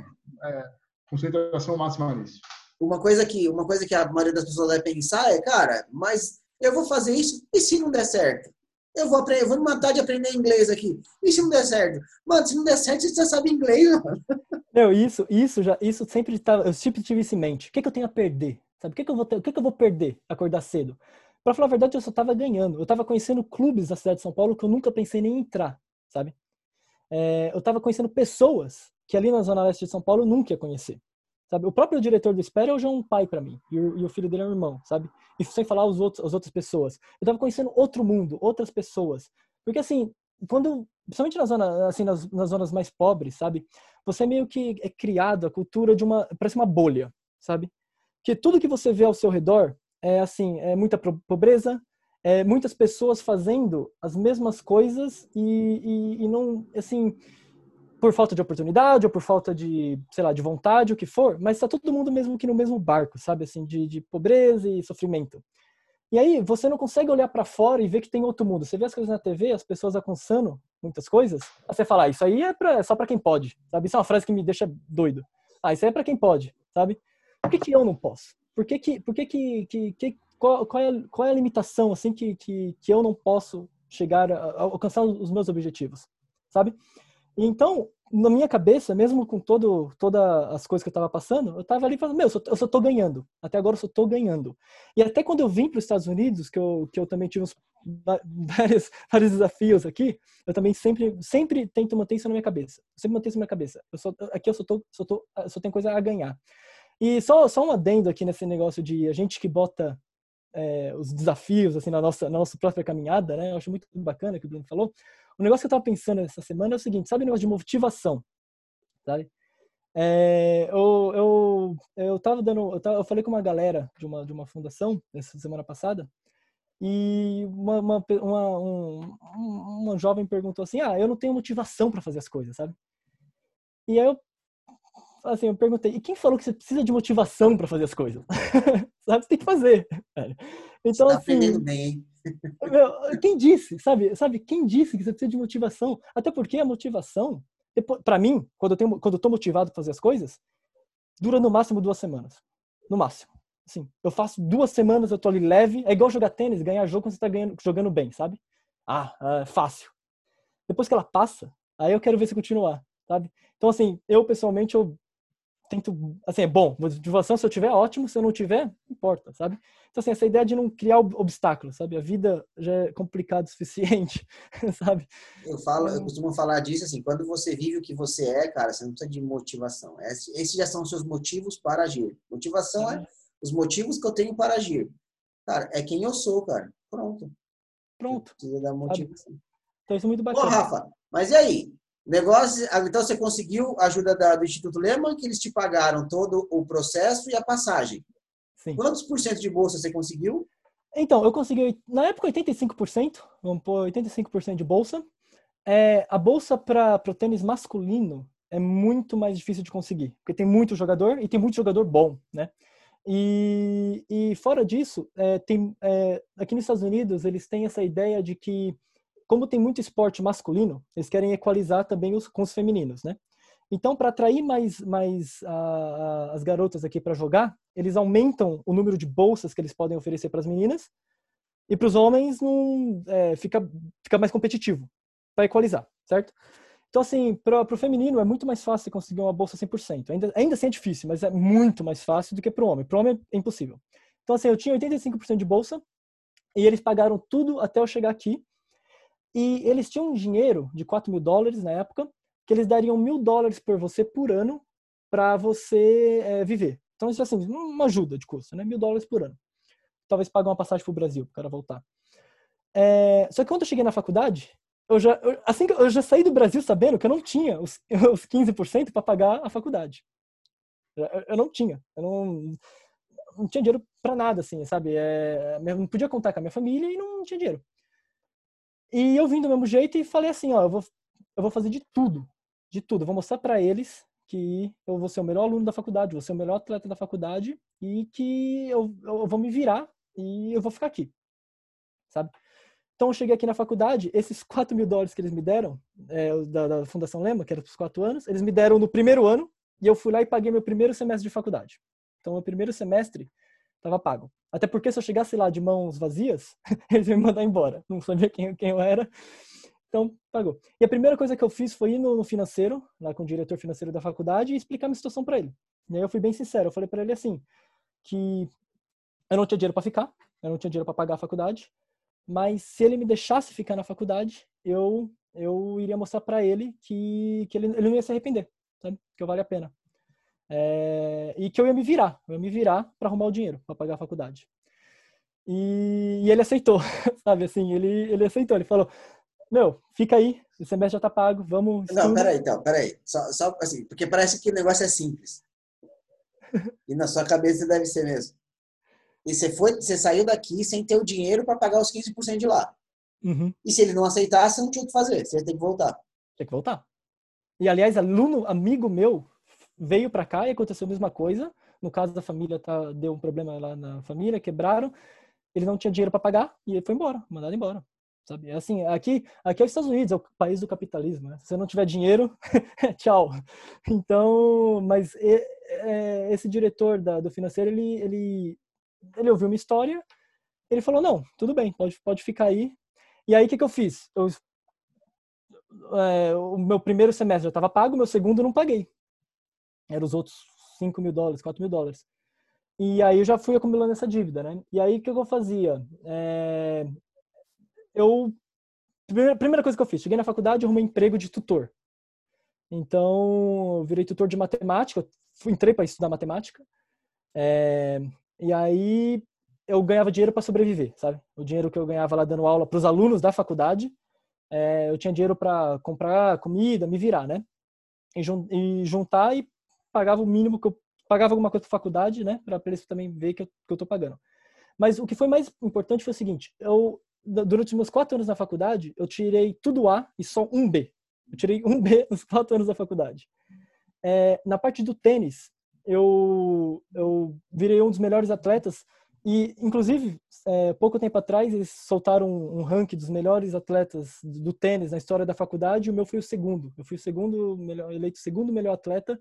é, concentração máxima nisso. Uma coisa que uma coisa que a maioria das pessoas vai pensar é, cara, mas eu vou fazer isso e se não der certo? Eu vou, aprender, eu vou matar de aprender inglês aqui. E se não der certo? Mano, se não der certo, você já sabe inglês, mano. Isso, isso já, isso sempre tá, eu sempre tive isso em mente. O que, que eu tenho a perder? Sabe? O que, que eu vou ter, o que, que eu vou perder acordar cedo? Para falar a verdade, eu só tava ganhando. Eu tava conhecendo clubes da cidade de São Paulo que eu nunca pensei nem em entrar, sabe? É, eu tava conhecendo pessoas que ali na zona leste de São Paulo eu nunca ia conhecer. Sabe? O próprio diretor do Espera hoje é um pai para mim, e o, e o, filho dele é um irmão, sabe? E sem falar os outros, as outras pessoas. Eu tava conhecendo outro mundo, outras pessoas. Porque, assim, quando, principalmente na zona, assim, nas, nas zonas mais pobres, sabe? Você meio que é criado a cultura de uma, parece uma bolha, sabe? Que tudo que você vê ao seu redor é, assim, é muita pobreza, é muitas pessoas fazendo as mesmas coisas e, e, e não, assim, por falta de oportunidade ou por falta de, sei lá, de vontade, o que for, mas está todo mundo mesmo que no mesmo barco, sabe, assim, de, de pobreza e sofrimento. E aí você não consegue olhar para fora e ver que tem outro mundo. Você vê as coisas na TV, as pessoas alcançando muitas coisas, você fala, ah, isso aí é, pra, é só para quem pode, sabe? Isso é uma frase que me deixa doido. Ah, isso aí é para quem pode, sabe? Por que, que eu não posso? Por que que, por que, que, que, que qual, qual, é, qual é a limitação, assim, que, que, que eu não posso chegar a, a alcançar os meus objetivos, sabe? Então, na minha cabeça, mesmo com todo, todas as coisas que eu estava passando, eu estava ali falando, meu, eu só, tô ganhando. Até agora eu só tô ganhando. E até quando eu vim para os Estados Unidos, que eu, que eu também tive uns, vários, vários desafios aqui, eu também sempre, sempre tento manter isso na minha cabeça. Sempre mantenho isso na minha cabeça. Eu só, aqui eu só, tô, só, tô, só tenho coisa a ganhar. E só, só um adendo aqui nesse negócio de a gente que bota é, os desafios assim na nossa, na nossa própria caminhada, né? Eu acho muito bacana que o Bruno falou. O negócio que eu estava pensando essa semana é o seguinte, sabe o negócio de motivação, sabe? É, eu, eu, eu tava dando, eu, tava, eu falei com uma galera de uma, de uma fundação essa semana passada e uma, uma, uma, um, uma jovem perguntou assim, ah, eu não tenho motivação para fazer as coisas, sabe? E aí eu, assim, eu perguntei, e quem falou que você precisa de motivação para fazer as coisas? sabe? Você tem que fazer. Então, você tá assim, bem, hein? Meu, quem disse, sabe? Sabe quem disse que você precisa de motivação? Até porque a motivação, para mim, quando eu tenho, quando eu tô motivado para fazer as coisas, dura no máximo duas semanas, no máximo. Assim, eu faço duas semanas, eu tô ali leve, é igual jogar tênis, ganhar jogo quando você tá ganhando, jogando bem, sabe? Ah, é fácil. Depois que ela passa, aí eu quero ver se continuar, sabe? Então assim, eu pessoalmente eu tento, assim, é bom, motivação se eu tiver, ótimo, se eu não tiver, não importa, sabe? Então, assim, essa ideia de não criar obstáculos, sabe? A vida já é complicada o suficiente, sabe? Eu falo, eu costumo falar disso, assim, quando você vive o que você é, cara, você não precisa de motivação. Esses já são os seus motivos para agir. Motivação é os motivos que eu tenho para agir. Cara, é quem eu sou, cara. Pronto. Pronto. Precisa da motivação. Então, isso é muito bacana. Ô, Rafa, mas e aí? Negócio, ah, então você conseguiu a ajuda da, do Instituto Lehman, que eles te pagaram todo o processo e a passagem. Sim. Quantos por cento de bolsa você conseguiu? Então, eu consegui, na época, 85%, vamos pôr 85% de bolsa. É, a bolsa para o tênis masculino é muito mais difícil de conseguir, porque tem muito jogador e tem muito jogador bom, né? E, e fora disso, é, tem, é, aqui nos Estados Unidos, eles têm essa ideia de que como tem muito esporte masculino, eles querem equalizar também os, com os femininos, né? Então, para atrair mais, mais uh, as garotas aqui para jogar, eles aumentam o número de bolsas que eles podem oferecer para as meninas e para os homens não é, fica, fica mais competitivo para equalizar, certo? Então, assim, para o feminino é muito mais fácil conseguir uma bolsa 100%. Ainda, ainda assim é difícil, mas é muito mais fácil do que para o homem. Para o homem é impossível. Então, assim, eu tinha 85% de bolsa e eles pagaram tudo até eu chegar aqui. E eles tinham um dinheiro de 4 mil dólares na época, que eles dariam mil dólares por você por ano para você é, viver. Então, isso é assim, uma ajuda de custo, né? Mil dólares por ano. Talvez pagar uma passagem para o Brasil, para o cara voltar. É, só que quando eu cheguei na faculdade, eu já, eu, assim que eu já saí do Brasil sabendo que eu não tinha os, os 15% para pagar a faculdade. Eu, eu, não tinha. Eu não, não tinha dinheiro para nada, assim, sabe? É, não podia contar com a minha família e não tinha dinheiro. E eu vim do mesmo jeito e falei assim, ó, eu vou, eu vou fazer de tudo, de tudo. Eu vou mostrar para eles que eu vou ser o melhor aluno da faculdade, vou ser o melhor atleta da faculdade e que eu, eu vou me virar e eu vou ficar aqui, sabe? Então eu cheguei aqui na faculdade, esses 4 mil dólares que eles me deram, é, da, da, Fundação Lema, que era para os quatro anos, eles me deram no primeiro ano e eu fui lá e paguei meu primeiro semestre de faculdade. Então, meu primeiro semestre estava pago. Até porque se eu chegasse lá de mãos vazias, eles iam me mandar embora. Não sabia quem, quem eu era. Então, pagou. E a primeira coisa que eu fiz foi ir no, financeiro, lá com o diretor financeiro da faculdade, e explicar minha situação para ele. E aí eu fui bem sincero. Eu falei para ele assim, que eu não tinha dinheiro para ficar, eu não tinha dinheiro para pagar a faculdade, mas se ele me deixasse ficar na faculdade, eu eu iria mostrar para ele que, que ele, ele não ia se arrepender, sabe? Que eu vale a pena. É, e que eu ia me virar, eu ia me virar para arrumar o dinheiro para pagar a faculdade. E, e, ele aceitou, sabe assim, ele, ele aceitou, ele falou, meu, fica aí, o semestre já tá pago, vamos... Não, peraí, então, peraí, só, só assim, porque parece que o negócio é simples. E na sua cabeça deve ser mesmo. E você foi, você saiu daqui sem ter o dinheiro para pagar os 15% de lá. Uhum. E se ele não aceitasse, não tinha o que fazer, você ia ter que voltar. Tinha que voltar. E aliás, aluno, amigo meu, veio para cá e aconteceu a mesma coisa. No caso da família, tá, deu um problema lá na família, quebraram. Ele não tinha dinheiro para pagar e ele foi embora, mandado embora. Sabe? É assim, aqui, aqui é os Estados Unidos, é o país do capitalismo. Né? Se você não tiver dinheiro, tchau. Então, mas é, esse diretor da, do financeiro, ele, ele, ele ouviu uma história, ele falou, não, tudo bem, pode, pode ficar aí. E aí, o que, que eu fiz? Eu, é, o meu primeiro semestre já estava pago, meu segundo não paguei. Eram os outros 5 mil dólares, 4 mil dólares. E aí eu já fui acumulando essa dívida, né? E aí o que eu fazia? É... Eu primeira, coisa que eu fiz, cheguei na faculdade, arrumei emprego de tutor. Então, eu virei tutor de matemática, fui, entrei para estudar matemática. É... E aí eu ganhava dinheiro para sobreviver, sabe? O dinheiro que eu ganhava lá dando aula para os alunos da faculdade, é... eu tinha dinheiro para comprar comida, me virar, né? E, e juntar e pagava o mínimo que eu pagava alguma coisa para faculdade, né, para eles também ver que eu, que eu tô pagando. Mas o que foi mais importante foi o seguinte, eu durante os meus quatro anos na faculdade, eu tirei tudo A e só um B. Eu tirei um B nos quatro anos da faculdade. É, na parte do tênis, eu, eu virei um dos melhores atletas e, inclusive, é, pouco tempo atrás, eles soltaram um, um ranking dos melhores atletas do tênis na história da faculdade e o meu foi o segundo. Eu fui o segundo melhor, eleito segundo melhor atleta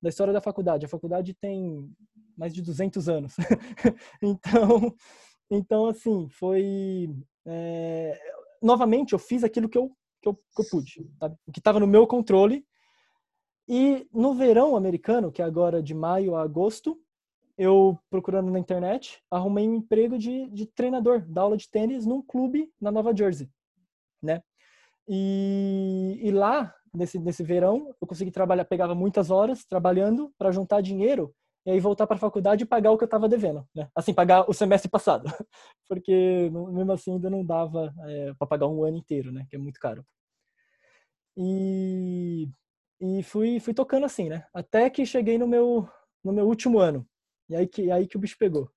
da história da faculdade. A faculdade tem mais de 200 anos. então, então, assim, foi... É... Novamente, eu fiz aquilo que eu, que eu, que eu pude, sabe? o que estava no meu controle. E no verão americano, que é agora de maio a agosto, eu, procurando na internet, arrumei um emprego de, de treinador da aula de tênis num clube na Nova Jersey, né? E, e lá nesse, nesse verão, eu consegui trabalhar, pegava muitas horas trabalhando para juntar dinheiro e aí voltar para a faculdade e pagar o que eu estava devendo, né? Assim, pagar o semestre passado, porque mesmo assim ainda não dava é, para pagar um ano inteiro, né? Que é muito caro. E, e fui, fui tocando assim, né? Até que cheguei no meu, no meu último ano. E aí que, aí que o bicho pegou.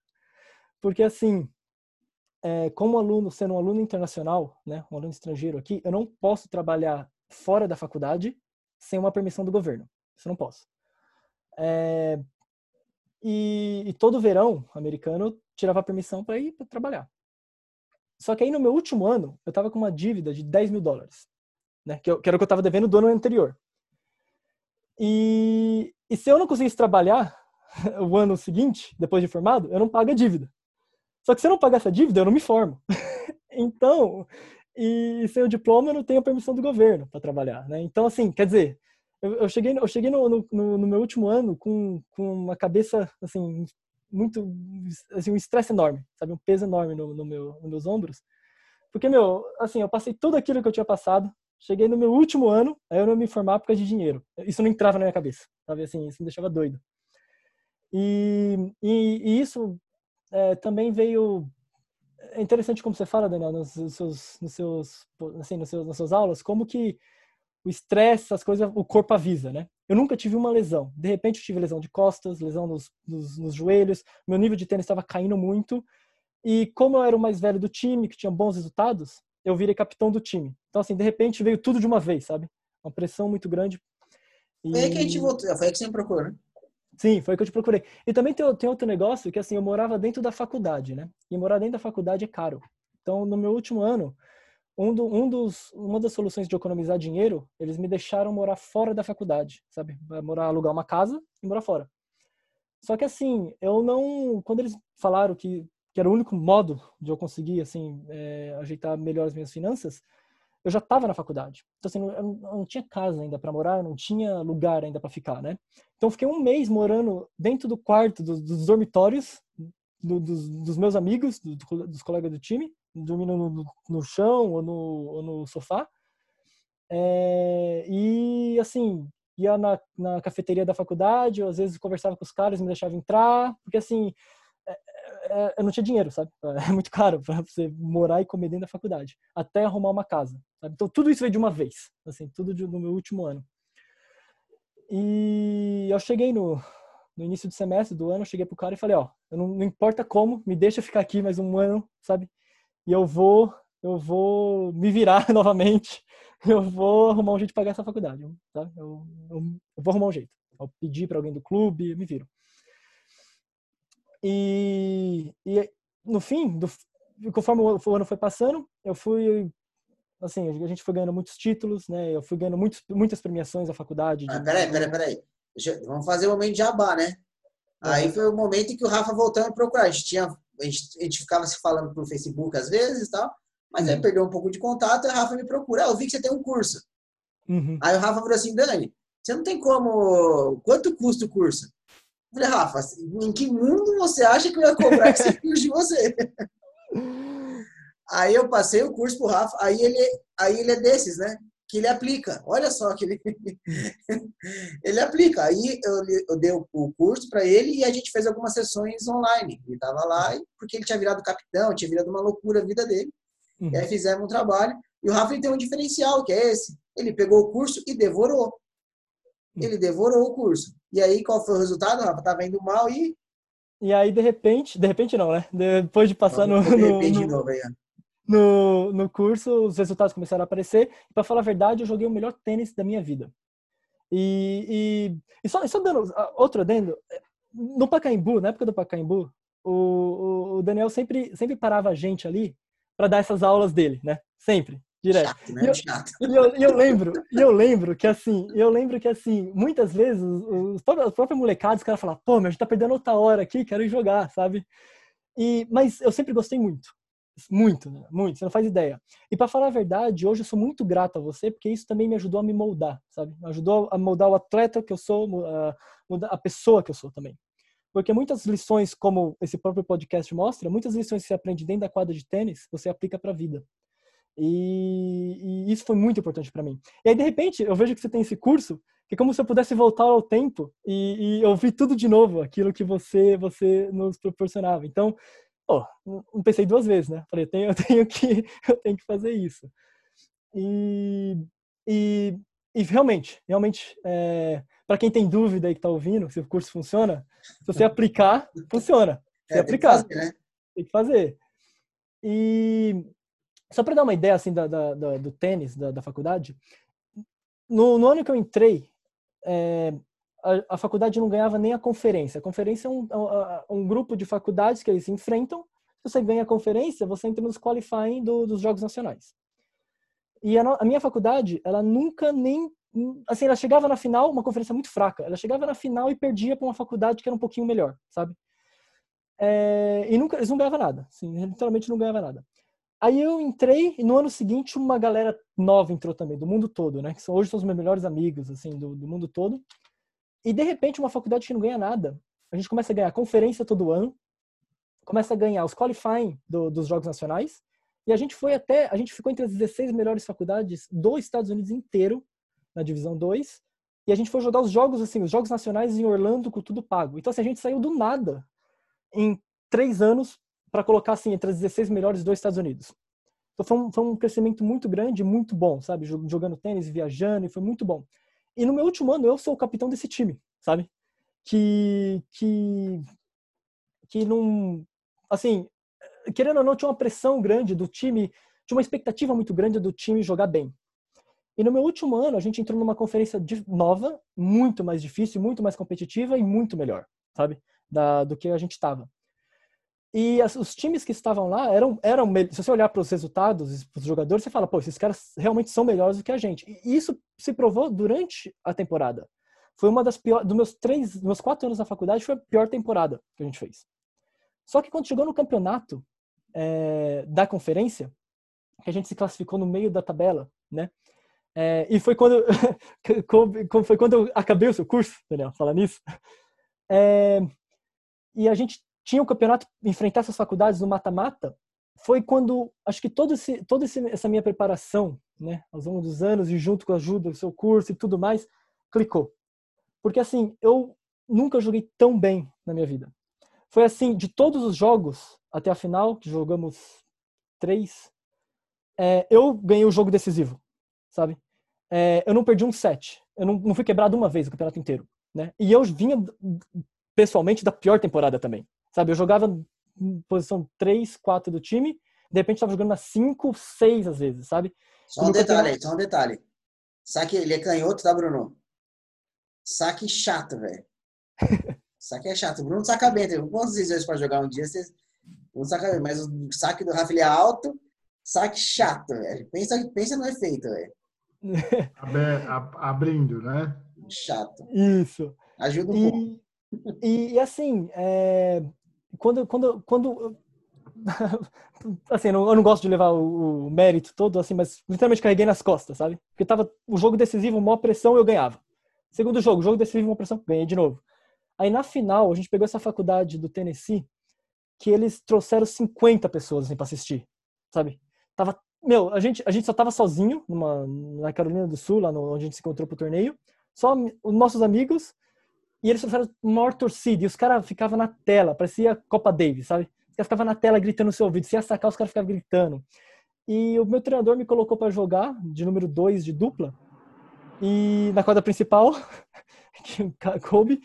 Porque assim, é, como aluno, sendo um aluno internacional, né? Um aluno estrangeiro aqui, eu não posso trabalhar fora da faculdade sem uma permissão do governo. Isso não posso. É, e, e, todo verão americano tirava permissão para ir para trabalhar. Só que aí no meu último ano, eu estava com uma dívida de 10 mil dólares, né? que, que era o que eu estava devendo do ano anterior. E, e se eu não conseguisse trabalhar o ano seguinte, depois de formado, eu não pago a dívida. Só que se eu não pagar essa dívida, eu não me formo. então, e sem o diploma eu não tenho permissão do governo para trabalhar, né? Então, assim, quer dizer, eu, eu cheguei, eu cheguei no, no, no, meu último ano com, com uma cabeça, assim, muito, assim, um estresse enorme, sabe? Um peso enorme no, no meu, nos meus ombros. Porque, meu, assim, eu passei tudo aquilo que eu tinha passado, cheguei no meu último ano, aí eu não me formar por causa de dinheiro. Isso não entrava na minha cabeça, sabe? Assim, isso me deixava doido. E, e, e isso é, também veio é interessante como você fala, Daniel, nos seus, nos seus, assim, nos seus, nas suas aulas, como que o estresse, as coisas, o corpo avisa, né? Eu nunca tive uma lesão. De repente eu tive lesão de costas, lesão nos, nos, nos joelhos, meu nível de tênis estava caindo muito. E como eu era o mais velho do time, que tinha bons resultados, eu virei capitão do time. Então, assim, de repente veio tudo de uma vez, sabe? Uma pressão muito grande. E... Foi aí que a gente voltou, foi aí que você me procurou, né? Sim, foi que eu te procurei. E também tem, tem outro negócio que, assim, eu morava dentro da faculdade, né? E morar dentro da faculdade é caro. Então, no meu último ano, um, do, um dos, uma das soluções de economizar dinheiro, eles me deixaram morar fora da faculdade, sabe? Morar, alugar uma casa e morar fora. Só que, assim, eu não... Quando eles falaram que, que era o único modo de eu conseguir, assim, é, ajeitar melhor as minhas finanças, eu já estava na faculdade. Então, assim, eu não, eu tinha casa ainda para morar, eu não tinha lugar ainda para ficar, né? Então, fiquei um mês morando dentro do quarto dos, dos dormitórios do, dos, dos, meus amigos, do, dos colegas do time, dormindo no, no chão ou no, ou no sofá. É, e, assim, ia na, na cafeteria da faculdade, ou às vezes conversava com os caras, me deixava entrar, porque assim, é, eu não tinha dinheiro, sabe? É muito caro para você morar e comer dentro da faculdade, até arrumar uma casa. Sabe? Então tudo isso veio de uma vez, assim, tudo de, no meu último ano. E eu cheguei no, no início do semestre do ano, eu cheguei pro cara e falei, ó, não, não importa como, me deixa ficar aqui mais um ano, sabe? E eu vou, eu vou me virar novamente, eu vou arrumar um jeito de pagar essa faculdade, tá? Eu, eu, eu vou arrumar um jeito. Eu pedir para alguém do clube, me viro. E, e no fim, do, conforme o ano foi passando, eu fui assim, a gente foi ganhando muitos títulos, né? Eu fui ganhando muitos, muitas premiações da faculdade. De... Ah, peraí, peraí, peraí. Vamos fazer o momento de jabá, né? Aí foi o momento em que o Rafa voltou a me procurar. A gente, tinha, a gente, a gente ficava se falando pelo Facebook às vezes e tal, mas uhum. aí perdeu um pouco de contato e o Rafa me procura. Ah, eu vi que você tem um curso. Uhum. Aí o Rafa falou assim, Dani, você não tem como... Quanto custa o curso? Eu falei, Rafa, em que mundo você acha que eu ia cobrar esse curso de você? Aí eu passei o curso pro Rafa, aí ele, aí ele é desses, né? Que ele aplica. Olha só que ele, ele aplica. Aí eu, eu dei o curso para ele e a gente fez algumas sessões online. Ele estava lá porque ele tinha virado capitão, tinha virado uma loucura a vida dele. Uhum. E aí fizemos um trabalho. E o Rafa tem um diferencial, que é esse. Ele pegou o curso e devorou. Ele devorou o curso. E aí, qual foi o resultado, Rafa? Tava indo mal e. E aí, de repente, de repente não, né? Depois de passar no, de repente no, de novo aí, no, no curso, os resultados começaram a aparecer. E para falar a verdade, eu joguei o melhor tênis da minha vida. E, e, e só, só dando outro adendo, no Pacaembu, na época do Pacaembu, o, o Daniel sempre, sempre parava a gente ali para dar essas aulas dele, né? Sempre, direto. Chato, né? E eu, Chato. E eu, eu, lembro, eu lembro que assim, eu lembro que assim, muitas vezes os, os próprios molecados, os caras falavam, pô, mas a gente tá perdendo outra hora aqui, quero ir jogar, sabe? E, mas eu sempre gostei muito. Muito, né? muito, você não faz ideia. E para falar a verdade, hoje eu sou muito grato a você, porque isso também me ajudou a me moldar, sabe? Me ajudou a moldar o atleta que eu sou, a, a pessoa que eu sou também. Porque muitas lições, como esse próprio podcast mostra, muitas lições que você aprende dentro da quadra de tênis, você aplica para a vida. E, e, isso foi muito importante para mim. E aí, de repente, eu vejo que você tem esse curso, que é como se eu pudesse voltar ao tempo e, e ouvir tudo de novo, aquilo que você, você nos proporcionava. Então, pô, não pensei duas vezes, né? Falei, eu tenho, eu tenho, que, eu tenho que fazer isso. E, e, e realmente, realmente, é, para quem tem dúvida aí que está ouvindo, se o curso funciona, se você aplicar, funciona. Se é, aplicar, tem que, fazer, né? tem que fazer. E só para dar uma ideia assim da, da, da do tênis da, da faculdade, no, no, ano que eu entrei, é, a, a, faculdade não ganhava nem a conferência. A conferência é um, um, um, grupo de faculdades que eles se enfrentam. Se você ganha a conferência, você entra nos qualifying do, dos Jogos Nacionais. E a, a minha faculdade, ela nunca nem assim, ela chegava na final, uma conferência muito fraca. Ela chegava na final e perdia para uma faculdade que era um pouquinho melhor, sabe? É, e nunca, eles não ganhavam nada, assim, literalmente não ganhavam nada. Aí eu entrei e no ano seguinte uma galera nova entrou também, do mundo todo, né? Que hoje são os meus melhores amigos, assim, do, do mundo todo. E de repente uma faculdade que não ganha nada, a gente começa a ganhar conferência todo ano, começa a ganhar os qualifying do, dos Jogos Nacionais, e a gente foi até, a gente ficou entre as 16 melhores faculdades dos Estados Unidos inteiro, na divisão 2, e a gente foi jogar os jogos, assim, os jogos nacionais em Orlando com tudo pago. Então, assim, a gente saiu do nada em três anos para colocar assim entre as 16 melhores dos Estados Unidos. Então foi um, foi um crescimento muito grande, muito bom, sabe? Jogando tênis, viajando, e foi muito bom. E no meu último ano eu sou o capitão desse time, sabe? Que que que não assim, querendo ou não tinha uma pressão grande do time, tinha uma expectativa muito grande do time jogar bem. E no meu último ano a gente entrou numa conferência nova, muito mais difícil, muito mais competitiva e muito melhor, sabe? Da, do que a gente estava. E as, os times que estavam lá eram, eram se você olhar para os resultados, para os jogadores, você fala, pô, esses caras realmente são melhores do que a gente. E isso se provou durante a temporada. Foi uma das piores, dos meus três, dos meus quatro anos na faculdade, foi a pior temporada que a gente fez. Só que quando chegou no campeonato é, da conferência, que a gente se classificou no meio da tabela, né? É, e foi quando, foi quando eu acabei o seu curso, Daniel, falar nisso. É, e a gente tinha o campeonato, enfrentar essas faculdades no mata-mata, foi quando, acho que todo esse, toda essa minha preparação, né, ao longo dos anos, e junto com a ajuda do seu curso e tudo mais, clicou. Porque assim, eu nunca joguei tão bem na minha vida. Foi assim, de todos os jogos até a final, que jogamos três, é, eu ganhei o jogo decisivo, sabe? É, eu não perdi um set. Eu não, não fui quebrado uma vez o campeonato inteiro, né? E eu vinha pessoalmente da pior temporada também, sabe? Eu jogava em posição 3, 4 do time, de repente estava jogando na 5, 6 às vezes, sabe? Só um detalhe aí, só um detalhe. Saque, ele é canhoto, tá, Bruno? Saque chato, velho. saque é chato. O Bruno saca bem. Tem quantas vezes para jogar um dia, vocês não saca bem. Mas o saque do Rafa, ele é alto, saque chato, velho. Pensa, pensa no efeito, velho. Abrindo, né? Chato. Isso. Ajuda um e, pouco. E, e assim, é, quando, quando, quando assim, eu não, gosto de levar o, o, mérito todo, assim, mas literalmente carreguei nas costas, sabe? Porque tava o jogo decisivo, maior pressão, eu ganhava. Segundo jogo, jogo decisivo, maior pressão, ganhei de novo. Aí na final, a gente pegou essa faculdade do Tennessee, que eles trouxeram 50 pessoas assim, para assistir, sabe? Tava, meu, a gente, a gente só tava sozinho numa, na Carolina do Sul, lá no, onde a gente se encontrou pro torneio, só os nossos amigos, e eles trouxeram maior torcida, e os caras ficavam na tela, parecia Copa Davis, sabe? Os caras ficavam na tela gritando no seu ouvido, se ia sacar, os caras ficavam gritando. E o meu treinador me colocou para jogar de número 2 de dupla, e na quadra principal, que coube,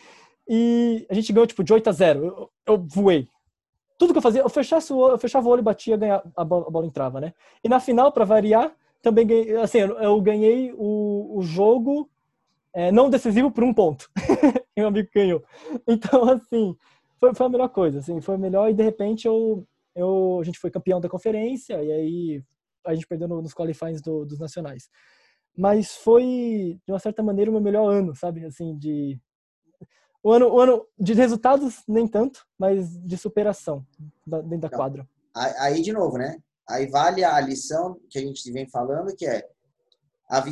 e a gente ganhou tipo de 8 a 0. Eu, eu voei. Tudo que eu fazia, eu fechava, eu fechava o olho e batia, ganhar, a, bola, a bola entrava, né? E na final, para variar, também ganhei, assim, eu ganhei o, o jogo é, não decisivo por um ponto. meu amigo ganhou. Então, assim, foi, foi a melhor coisa, assim, foi melhor e de repente eu, eu, a gente foi campeão da conferência e aí a gente perdeu no, nos qualifies do, dos nacionais. Mas foi, de uma certa maneira, o meu melhor ano, sabe? Assim, de... O ano, o ano de resultados, nem tanto, mas de superação dentro da quadra. Aí, de novo, né? Aí vale a lição que a gente vem falando, que é a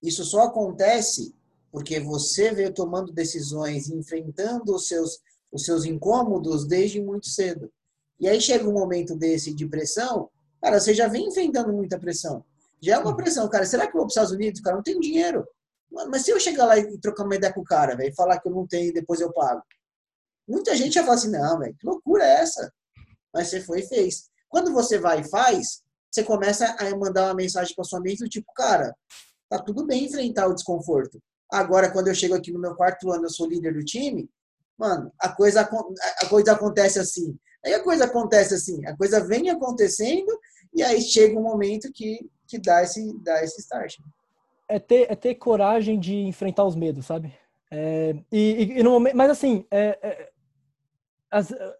isso só acontece porque você veio tomando decisões, enfrentando os seus, os seus incômodos desde muito cedo. E aí chega um momento desse de pressão, cara, você já vem enfrentando muita pressão. Já é uma pressão, cara. Será que eu vou para os Estados Unidos? Cara, não tenho dinheiro. Mas se eu chegar lá e trocar uma ideia com o cara, velho, falar que eu não tenho e depois eu pago. Muita gente já fala assim, não, velho, que loucura é essa? Mas você foi e fez. Quando você vai e faz, você começa a mandar uma mensagem para sua mente do tipo, cara, tá tudo bem enfrentar o desconforto. Agora, quando eu chego aqui no meu quarto ano, eu sou líder do time, mano, a coisa, a coisa acontece assim. Aí a coisa acontece assim, a coisa vem acontecendo e aí chega um momento que, que dá, esse, dá esse start. É ter, é ter coragem de enfrentar os medos, sabe? É, e, e, no momento, mas assim, é, é,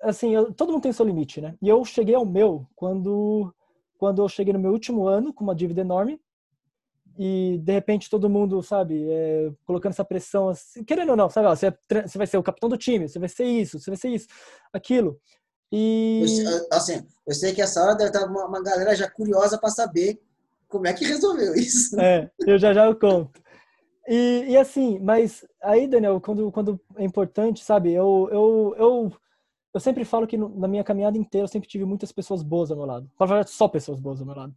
assim, eu, todo mundo tem seu limite, né? E eu cheguei ao meu quando, quando eu cheguei no meu último ano com uma dívida enorme e de repente todo mundo, sabe, é, colocando essa pressão, assim, querendo ou não, sabe, ó, você, é, você vai ser o capitão do time, você vai ser isso, você vai ser isso, aquilo. E. Eu, assim, eu sei que essa hora deve estar uma, uma galera já curiosa para saber como é que resolveu isso. É, eu já já eu conto. E, e assim, mas aí, Daniel, quando, quando é importante, sabe, eu, eu, eu, eu sempre falo que na minha caminhada inteira eu sempre tive muitas pessoas boas ao meu lado. Só pessoas boas ao meu lado.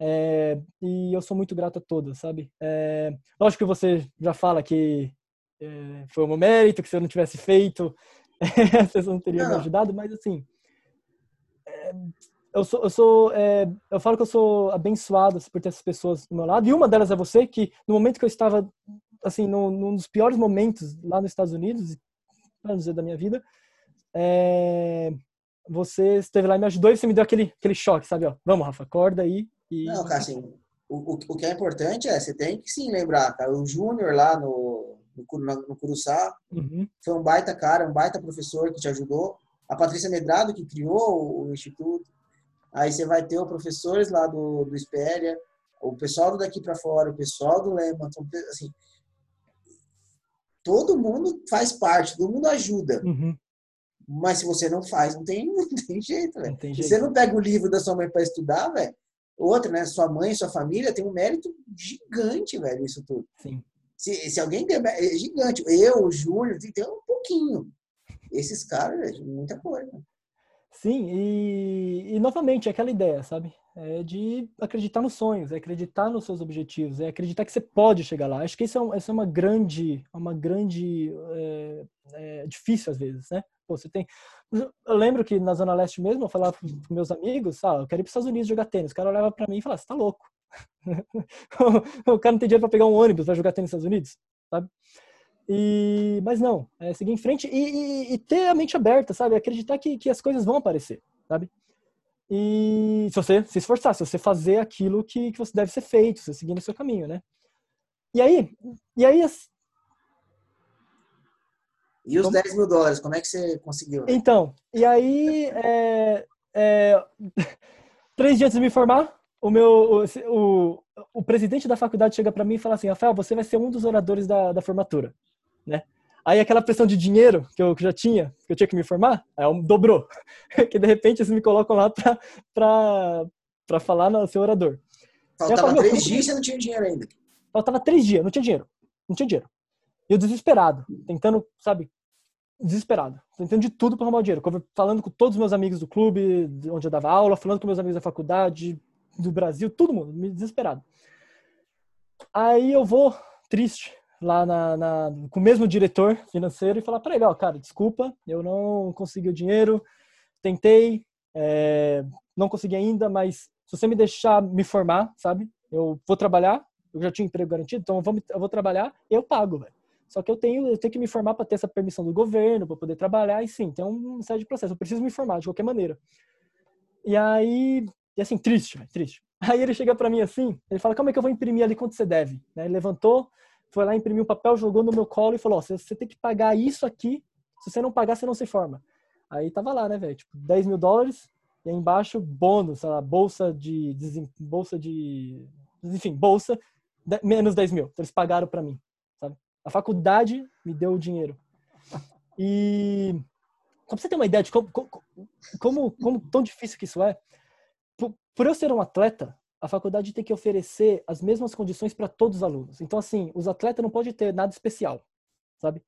É, e eu sou muito grato a todas, sabe? É, lógico que você já fala que é, foi um mérito, que se eu não tivesse feito, vocês não teriam me ajudado, mas assim, é, eu sou, eu sou, é, eu falo que eu sou abençoado por ter essas pessoas do meu lado, e uma delas é você, que no momento que eu estava, assim, no, num dos piores momentos lá nos Estados Unidos, para dizer da minha vida, é, você esteve lá e me ajudou e você me deu aquele, aquele choque, sabe? Ó, vamos, Rafa, acorda aí e... Não, cara, assim, o, o, o, que é importante é, você tem que sim lembrar, cara, o Júnior lá no, no, no Curuçá uhum. foi um baita cara, um baita professor que te ajudou. A Patrícia Medrado, que criou o, o Instituto. Aí você vai ter os professores lá do, do Espéria, o pessoal do daqui para fora, o pessoal do Lehman, assim, todo mundo faz parte, todo mundo ajuda. Uhum. Mas se você não faz, não tem, não tem jeito, velho. Se você não pega o livro da sua mãe para estudar, velho, Outra, né? Sua mãe, sua família tem um mérito gigante, velho, isso tudo. Sim. Se, se alguém tem. É gigante. Eu, o Júlio, tem, tem um pouquinho. Esses caras, muita coisa. Sim, e, e novamente, é aquela ideia, sabe? É de acreditar nos sonhos, é acreditar nos seus objetivos, é acreditar que você pode chegar lá. Acho que isso é, um, isso é uma grande, uma grande, é, é, difícil às vezes, né? Pô, você tem, eu lembro que na Zona Leste mesmo, eu falava para meus amigos, ah, eu quero ir para os Estados Unidos jogar tênis. O cara olhava para mim e falava, você tá louco. o cara não tem dinheiro para pegar um ônibus para jogar tênis nos Estados Unidos, sabe? E, mas não, é seguir em frente e, e, e, ter a mente aberta, sabe? Acreditar que, que as coisas vão aparecer, sabe? E se você se esforçar, se você fazer aquilo que, que você deve ser feito, você seguir no seu caminho, né? E aí, e aí e os como... 10 mil dólares, como é que você conseguiu? Então, e aí, é, é, três dias antes de me formar, o meu o, o, presidente da faculdade chega para mim e fala assim, Rafael, você vai ser um dos oradores da, da formatura né? Aí aquela pressão de dinheiro que eu, já tinha, que eu tinha que me formar, aí dobrou. que de repente eles me colocam lá pra, pra, pra falar no seu orador. Faltava falo, três dias e você não tinha dinheiro ainda. Faltava três dias, não tinha dinheiro. Não tinha dinheiro. E eu desesperado, tentando, sabe, desesperado, tentando de tudo para arrumar dinheiro. Falando com todos os meus amigos do clube, onde eu dava aula, falando com meus amigos da faculdade, do Brasil, todo mundo, me desesperado. Aí eu vou, triste, lá na, na, com o mesmo diretor financeiro e falar para ele, ó, cara, desculpa, eu não consegui o dinheiro, tentei, é, não consegui ainda, mas se você me deixar me formar, sabe, eu vou trabalhar, eu já tinha emprego garantido, então eu vou, trabalhar eu pago, velho. Só que eu tenho, eu tenho que me formar para ter essa permissão do governo, para poder trabalhar, e sim, tem um série de. Eu preciso me formar de qualquer maneira. E aí, e assim, triste, triste. Aí ele chega para mim assim, ele fala, como é que eu vou imprimir ali quanto você deve? Né? Ele levantou, foi lá, imprimiu um papel, jogou no meu colo e falou: você tem que pagar isso aqui. Se você não pagar, você não se forma. Aí tava lá, né, velho? Tipo, 10 mil dólares e aí embaixo bônus, sei lá, bolsa de. bolsa de. Enfim, bolsa, de, menos 10 mil. Então eles pagaram para mim? A faculdade me deu o dinheiro. E. Pra você ter uma ideia de como, como, como, tão difícil que isso é, por, por eu ser um atleta, a faculdade tem que oferecer as mesmas condições para todos os alunos. Então, assim, os atletas não podem ter nada especial, sabe?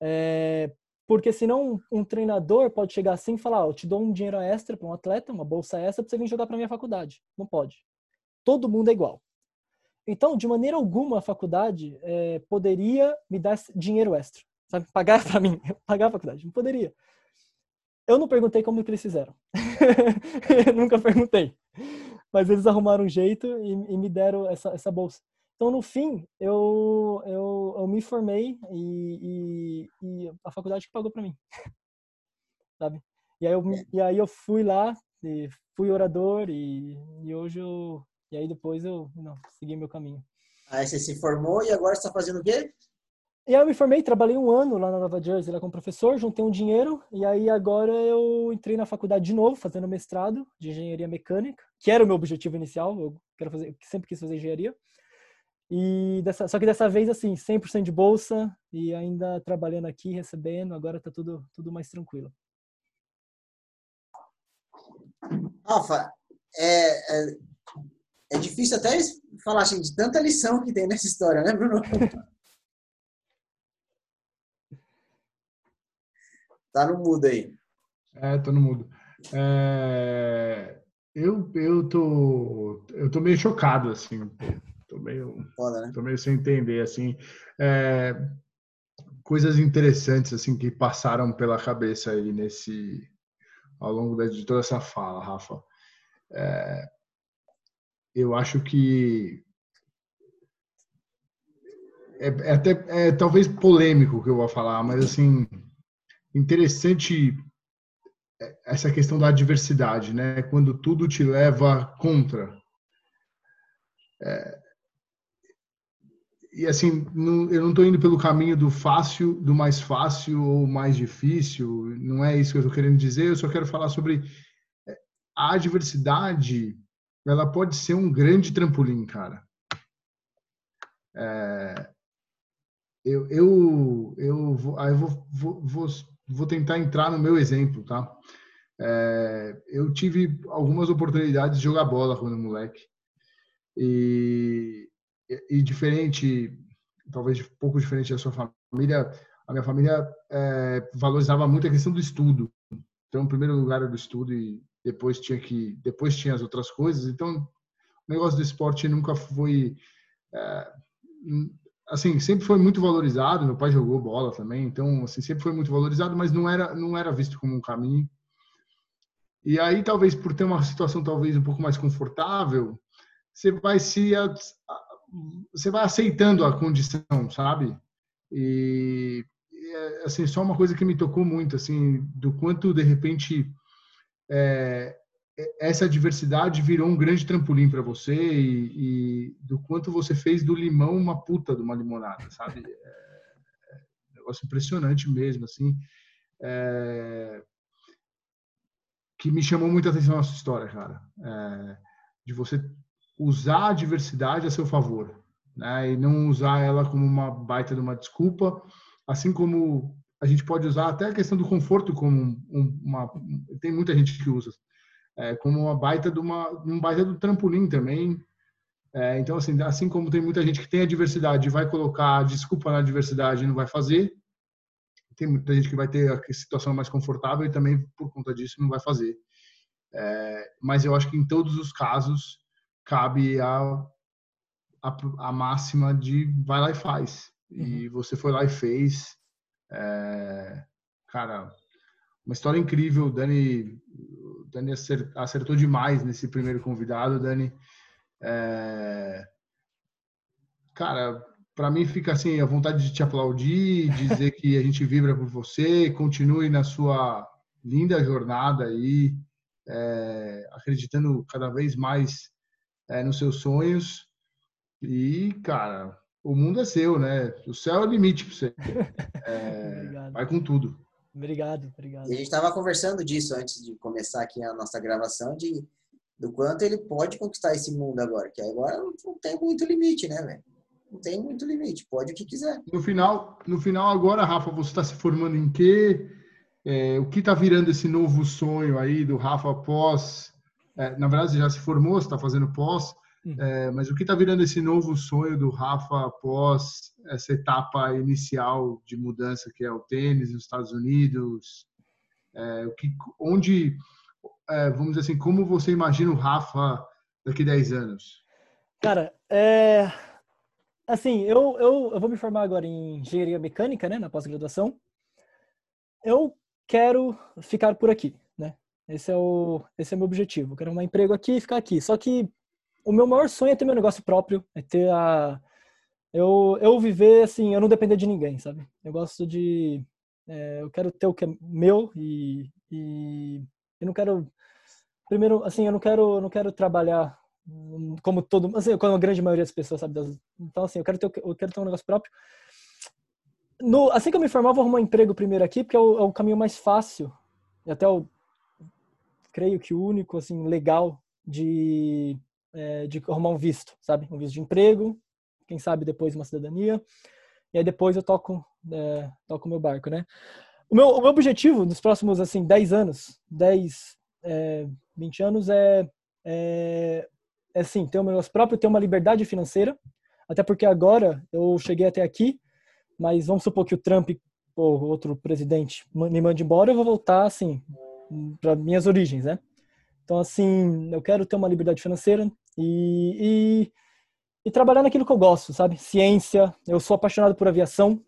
É, porque senão um treinador pode chegar assim e falar: oh, eu te dou um dinheiro extra para um atleta, uma bolsa extra para você vir jogar para minha faculdade. Não pode. Todo mundo é igual. Então, de maneira alguma, a faculdade é, poderia me dar dinheiro extra, sabe? Pagar para mim, pagar a faculdade. Não poderia. Eu não perguntei como que eles fizeram. Nunca perguntei mas eles arrumaram um jeito e, e me deram essa, essa bolsa. Então, no fim, eu, eu, eu me formei e, e, e a faculdade que pagou para mim. Sabe? E aí, eu, e aí eu fui lá, fui orador e, e hoje eu... E aí depois eu não, segui meu caminho. Aí você se formou e agora está fazendo o quê? E aí eu me formei, trabalhei um ano lá na Nova Jersey lá como professor, juntei um dinheiro e aí agora eu entrei na faculdade de novo, fazendo mestrado de engenharia mecânica, que era o meu objetivo inicial, eu quero fazer, sempre quis fazer engenharia. E dessa, só que dessa vez assim, 100% de bolsa e ainda trabalhando aqui, recebendo, agora tá tudo tudo mais tranquilo. Rafa, é, é, é difícil até falar assim, de tanta lição que tem nessa história, né, Bruno? Tá no mudo aí. É, tô no mudo. É, eu, eu, tô, eu tô meio chocado, assim. Tô meio, Foda, né? tô meio sem entender, assim. É, coisas interessantes, assim, que passaram pela cabeça aí nesse... Ao longo de toda essa fala, Rafa. É, eu acho que é, é, até é, talvez polêmico o que eu vou falar, mas assim interessante essa questão da adversidade, né? Quando tudo te leva contra. É, e assim, não, eu não estou indo pelo caminho do fácil, do mais fácil ou mais difícil. Não é isso que eu estou querendo dizer. Eu só quero falar sobre é, a adversidade. Ela pode ser um grande trampolim, cara. É, eu, eu, eu, vou, eu vou, vou, vou tentar entrar no meu exemplo, tá? É, eu tive algumas oportunidades de jogar bola quando moleque. E, e diferente, talvez pouco diferente da sua família, a minha família é, valorizava muito a questão do estudo. Então, o primeiro lugar era o estudo e depois tinha que depois tinha as outras coisas. Então, o negócio do esporte nunca foi é, assim, sempre foi muito valorizado. Meu pai jogou bola também, então assim, sempre foi muito valorizado, mas não era não era visto como um caminho. E aí, talvez por ter uma situação talvez um pouco mais confortável, você vai se você vai aceitando a condição, sabe? E assim, só uma coisa que me tocou muito, assim, do quanto de repente é, essa diversidade virou um grande trampolim para você e, e, do quanto você fez do limão uma puta de uma limonada, sabe? É, é negócio impressionante mesmo, assim. É, que me chamou muita atenção a sua história, cara. É, de você usar a diversidade a seu favor, né? E não usar ela como uma baita de uma desculpa, assim como a gente pode usar até a questão do conforto como uma tem muita gente que usa é, como uma baita de uma um baita do trampolim também. É, então assim, assim como tem muita gente que tem a diversidade vai colocar desculpa na diversidade e não vai fazer, tem muita gente que vai ter a situação mais confortável e também por conta disso não vai fazer. É, mas eu acho que em todos os casos cabe a, a, a máxima de vai lá e faz. Uhum. E você foi lá e fez. É, cara, uma história incrível. Dani, Dani acertou demais nesse primeiro convidado, Dani. É, cara, para mim fica assim a vontade de te aplaudir, dizer que a gente vibra por você, continue na sua linda jornada aí, é, acreditando cada vez mais é, nos seus sonhos. E, cara, o mundo é seu, né? O céu é o limite para você. É, vai com tudo. Obrigado, obrigado. E a gente estava conversando disso antes de começar aqui a nossa gravação, de do quanto ele pode conquistar esse mundo agora, que agora não tem muito limite, né, velho? Não tem muito limite, pode o que quiser. No final, no final agora, Rafa, você está se formando em quê? É, o que está virando esse novo sonho aí do Rafa pós? É, na verdade, já se formou, está fazendo pós. Uhum. É, mas o que está virando esse novo sonho do Rafa após essa etapa inicial de mudança que é o tênis nos Estados Unidos? É, o que, onde, é, vamos dizer assim, como você imagina o Rafa daqui a 10 anos? Cara, é, assim, eu, eu, eu vou me formar agora em engenharia mecânica, né, na pós-graduação. Eu quero ficar por aqui, né? Esse é o, esse é o meu objetivo. Eu quero um emprego aqui e ficar aqui. Só que o meu maior sonho é ter meu negócio próprio, é ter a eu eu viver assim, eu não depender de ninguém, sabe? Eu gosto de é, eu quero ter o que é meu e, e eu não quero primeiro assim, eu não quero não quero trabalhar como todo, assim, como a grande maioria das pessoas sabe. Então assim, eu quero ter eu quero ter um negócio próprio. No, assim que eu me formar, eu vou arrumar um emprego primeiro aqui, porque é o, é o caminho mais fácil e até o creio que o único assim legal de é, de arrumar um visto, sabe? Um visto de emprego, quem sabe depois uma cidadania. E aí depois eu toco é, toco meu barco, né? O meu, o meu objetivo nos próximos, assim, 10 anos, 10, é, 20 anos é, é, é sim, ter um negócio próprio, ter uma liberdade financeira, até porque agora eu cheguei até aqui, mas vamos supor que o Trump ou outro presidente me mande embora, eu vou voltar, assim, para minhas origens, né? Então, assim, eu quero ter uma liberdade financeira, e, e, e, trabalhar naquilo que eu gosto, sabe? Ciência, eu sou apaixonado por aviação,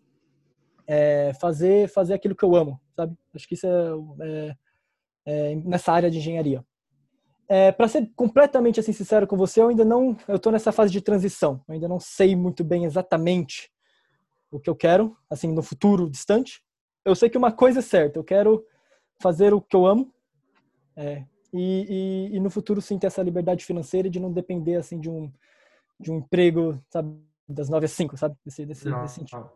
é, fazer, fazer aquilo que eu amo, sabe? Acho que isso é, é, é nessa área de engenharia. É, para ser completamente assim sincero com você, eu ainda não, eu estou nessa fase de transição. Eu ainda não sei muito bem exatamente o que eu quero, assim, no futuro distante. Eu sei que uma coisa é certa, eu quero fazer o que eu amo, é, e, e, e, no futuro sim ter essa liberdade financeira de não depender assim de um de um emprego sabe das 9 às 5 sabe desse desse, não, desse sentido.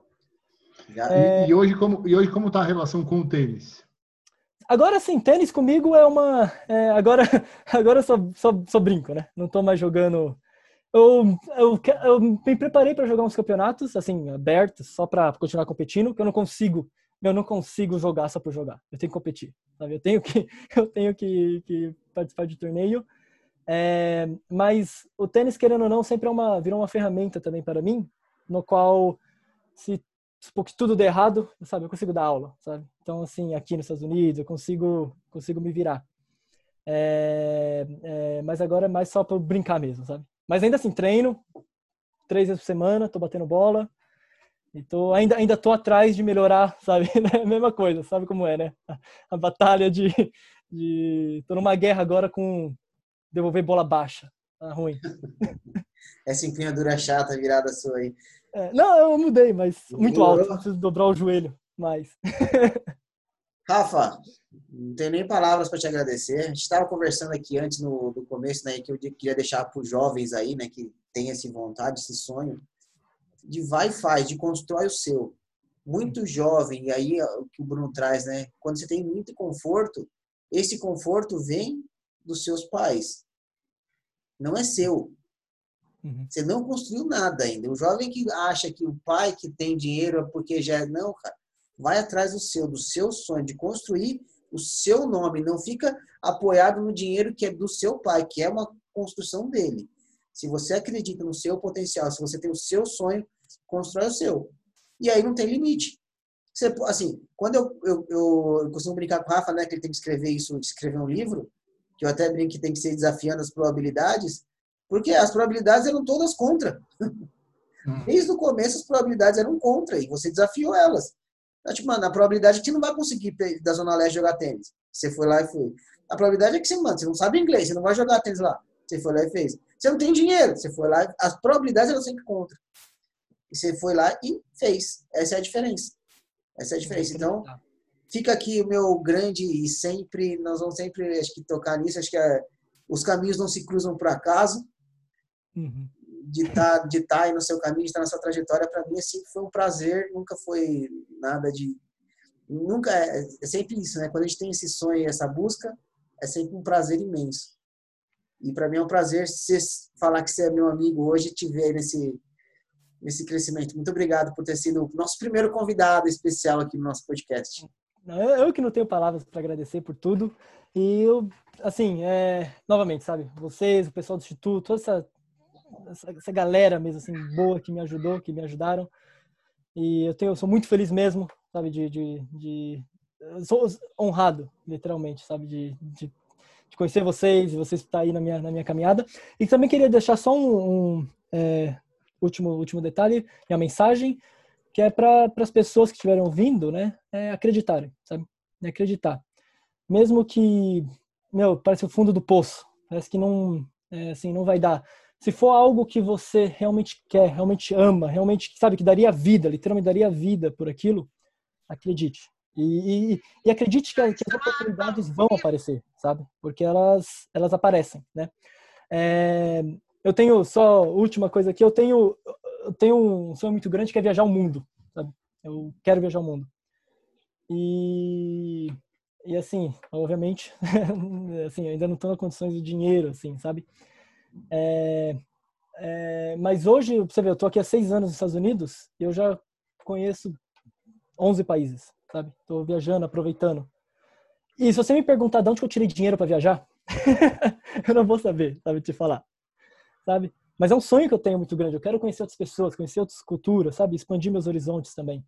é... e, hoje como e hoje como está a relação com o tênis? Agora sim tênis comigo é uma é, agora agora eu só, só, só brinco né? Não estou mais jogando. Eu, eu, eu me preparei para jogar uns campeonatos assim abertos só para continuar competindo que eu não consigo eu não consigo jogar só por jogar. Eu tenho que competir, sabe? Eu tenho que, eu tenho que, que participar de torneio. É, mas o tênis, querendo ou não, sempre é uma, virou uma ferramenta também para mim, no qual se que tudo dê errado, sabe, eu consigo dar aula, sabe? Então, assim, aqui nos Estados Unidos, eu consigo, consigo me virar. É, é, mas agora é mais só para brincar mesmo, sabe? Mas ainda assim, treino três vezes por semana, tô batendo bola. E tô, ainda, ainda tô atrás de melhorar, sabe? É a mesma coisa, sabe como é, né? A, a batalha de, de. Tô numa guerra agora com devolver bola baixa. Tá ruim. Essa empunhadura chata virada sua aí. É, não, eu mudei, mas muito alto. Preciso dobrar o joelho mais. Rafa, não tenho nem palavras para te agradecer. A gente estava conversando aqui antes no, do começo, né, que eu queria deixar para os jovens aí, né, que tem essa vontade, esse sonho, de vai e faz, de constrói o seu. Muito jovem, e aí o que o Bruno traz, né, quando você tem muito conforto, esse conforto vem dos seus pais. Não é seu. Uhum. Você não construiu nada ainda. O jovem que acha que o pai que tem dinheiro é porque já é. Não, cara. Vai atrás do seu, do seu sonho, de construir o seu nome. Não fica apoiado no dinheiro que é do seu pai, que é uma construção dele. Se você acredita no seu potencial, se você tem o seu sonho, constrói o seu. E aí não tem limite. Você, assim, quando eu, eu, eu, costumo brincar com o Rafa, né, que ele tem que escrever isso, escrever um livro, que eu até brinco que tem que ser desafiando as probabilidades, porque as probabilidades eram todas contra. Hum. Desde o começo as probabilidades eram contra e você desafiou elas. Então, tipo, mano, a probabilidade é que você não vai conseguir da Zona Leste jogar tênis. Você foi lá e foi. A probabilidade é que você, mano, você não sabe inglês, você não vai jogar tênis lá. Você foi lá e fez. Você não tem dinheiro, você foi lá, as probabilidades eram sempre contra. E você foi lá e fez. Essa é a diferença. Essa é a diferença. Então, fica aqui o meu grande e sempre, nós vamos sempre, acho que tocar nisso, acho que é, os caminhos não se cruzam por acaso. Uhum. De estar tá, de tá aí no seu caminho, de estar tá na sua trajetória, para mim, assim, foi um prazer, nunca foi nada de. Nunca é, é sempre isso, né? Quando a gente tem esse sonho e essa busca, é sempre um prazer imenso. E para mim é um prazer você falar que você é meu amigo hoje e te ver nesse, nesse crescimento. Muito obrigado por ter sido o nosso primeiro convidado especial aqui no nosso podcast. Eu que não tenho palavras para agradecer por tudo. E eu, assim, é, novamente, sabe, vocês, o pessoal do Instituto, toda essa, essa, essa, galera mesmo, assim, boa que me ajudou, que me ajudaram. E eu, tenho, eu sou muito feliz mesmo, sabe, de, de, de sou honrado, literalmente, sabe, de, de, de conhecer vocês, e vocês estar aí na minha, na minha caminhada. E também queria deixar só um, um é, último, último detalhe, minha mensagem, que é para as pessoas que estiverem ouvindo, né, é acreditarem, sabe? É acreditar. Mesmo que, meu, parece o fundo do poço, parece que não, é, assim, não vai dar. Se for algo que você realmente quer, realmente ama, realmente, sabe, que daria vida, literalmente daria vida por aquilo, acredite. E, e, e acredite que, que, as oportunidades vão aparecer, sabe? Porque elas, elas aparecem, né? É, eu tenho só última coisa aqui, eu tenho eu tenho um sonho muito grande que é viajar o mundo, sabe? Eu quero viajar o mundo. E e assim, obviamente, assim, ainda não estou nas condições de dinheiro, assim, sabe? É, é, mas hoje, você vê, eu estou aqui há seis anos nos Estados Unidos e eu já conheço 11 países, sabe? Estou viajando, aproveitando. E se você me perguntar de onde eu tirei dinheiro para viajar, eu não vou saber, sabe, te falar sabe? Mas é um sonho que eu tenho muito grande. Eu quero conhecer outras pessoas, conhecer outras culturas, sabe? Expandir meus horizontes também.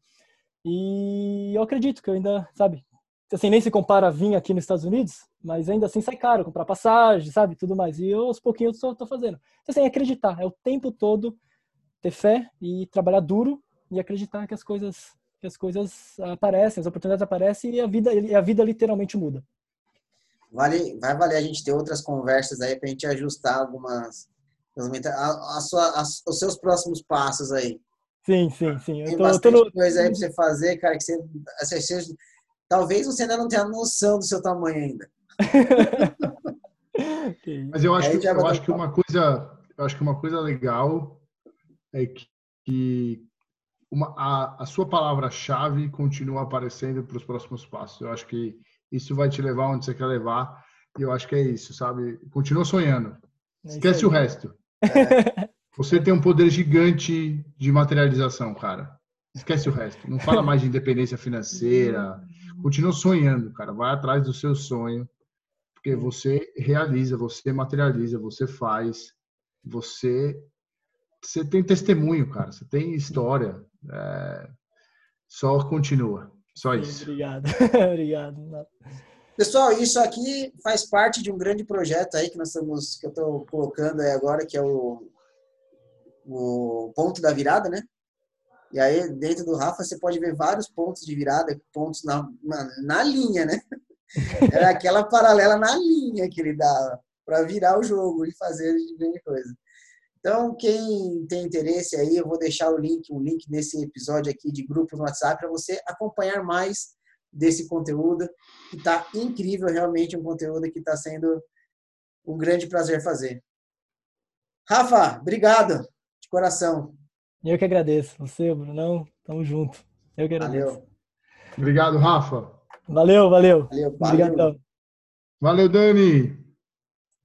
E eu acredito que eu ainda, sabe? Assim, nem se compara a vir aqui nos Estados Unidos, mas ainda assim sai caro comprar passagem, sabe? Tudo mais. E eu, aos pouquinhos, estou tô fazendo. Então, assim, acreditar. É o tempo todo ter fé e trabalhar duro e acreditar que as coisas que as coisas aparecem, as oportunidades aparecem e a vida e a vida literalmente muda. Vale, vai valer a gente ter outras conversas aí para a gente ajustar algumas a, a sua, a, os seus próximos passos aí. Sim, sim, sim. Eu Tem tô, bastante tô no... coisa aí para você fazer, cara, que você, você, você, talvez você ainda não tenha noção do seu tamanho ainda. Mas eu acho, que, eu acho que uma coisa, eu acho que uma coisa legal é que, que uma, a, a sua palavra-chave continua aparecendo para os próximos passos. Eu acho que isso vai te levar onde você quer levar. E eu acho que é isso, sabe? Continua sonhando. É Esquece o resto. Você tem um poder gigante de materialização, cara. Esquece o resto. Não fala mais de independência financeira. Continua sonhando, cara. Vai atrás do seu sonho. Porque você realiza, você materializa, você faz. Você, você tem testemunho, cara. Você tem história. É... só continua. Só isso. Obrigado. Obrigado. Pessoal, isso aqui faz parte de um grande projeto aí que nós estamos, que eu estou colocando aí agora, que é o, o ponto da virada, né? E aí, dentro do Rafa, você pode ver vários pontos de virada, pontos na, na, na linha, né? Era aquela paralela na linha que ele dava para virar o jogo e fazer grande coisa. Então, quem tem interesse aí, eu vou deixar o link, o link nesse episódio aqui de grupo no WhatsApp para você acompanhar mais desse conteúdo, que está incrível, realmente um conteúdo que está sendo um grande prazer fazer. Rafa, obrigado de coração. Eu que agradeço. Você, Brunão, tamo junto. Eu que agradeço. Valeu. Obrigado, Rafa. Valeu, valeu. Valeu, Obrigadão. Valeu, Dani.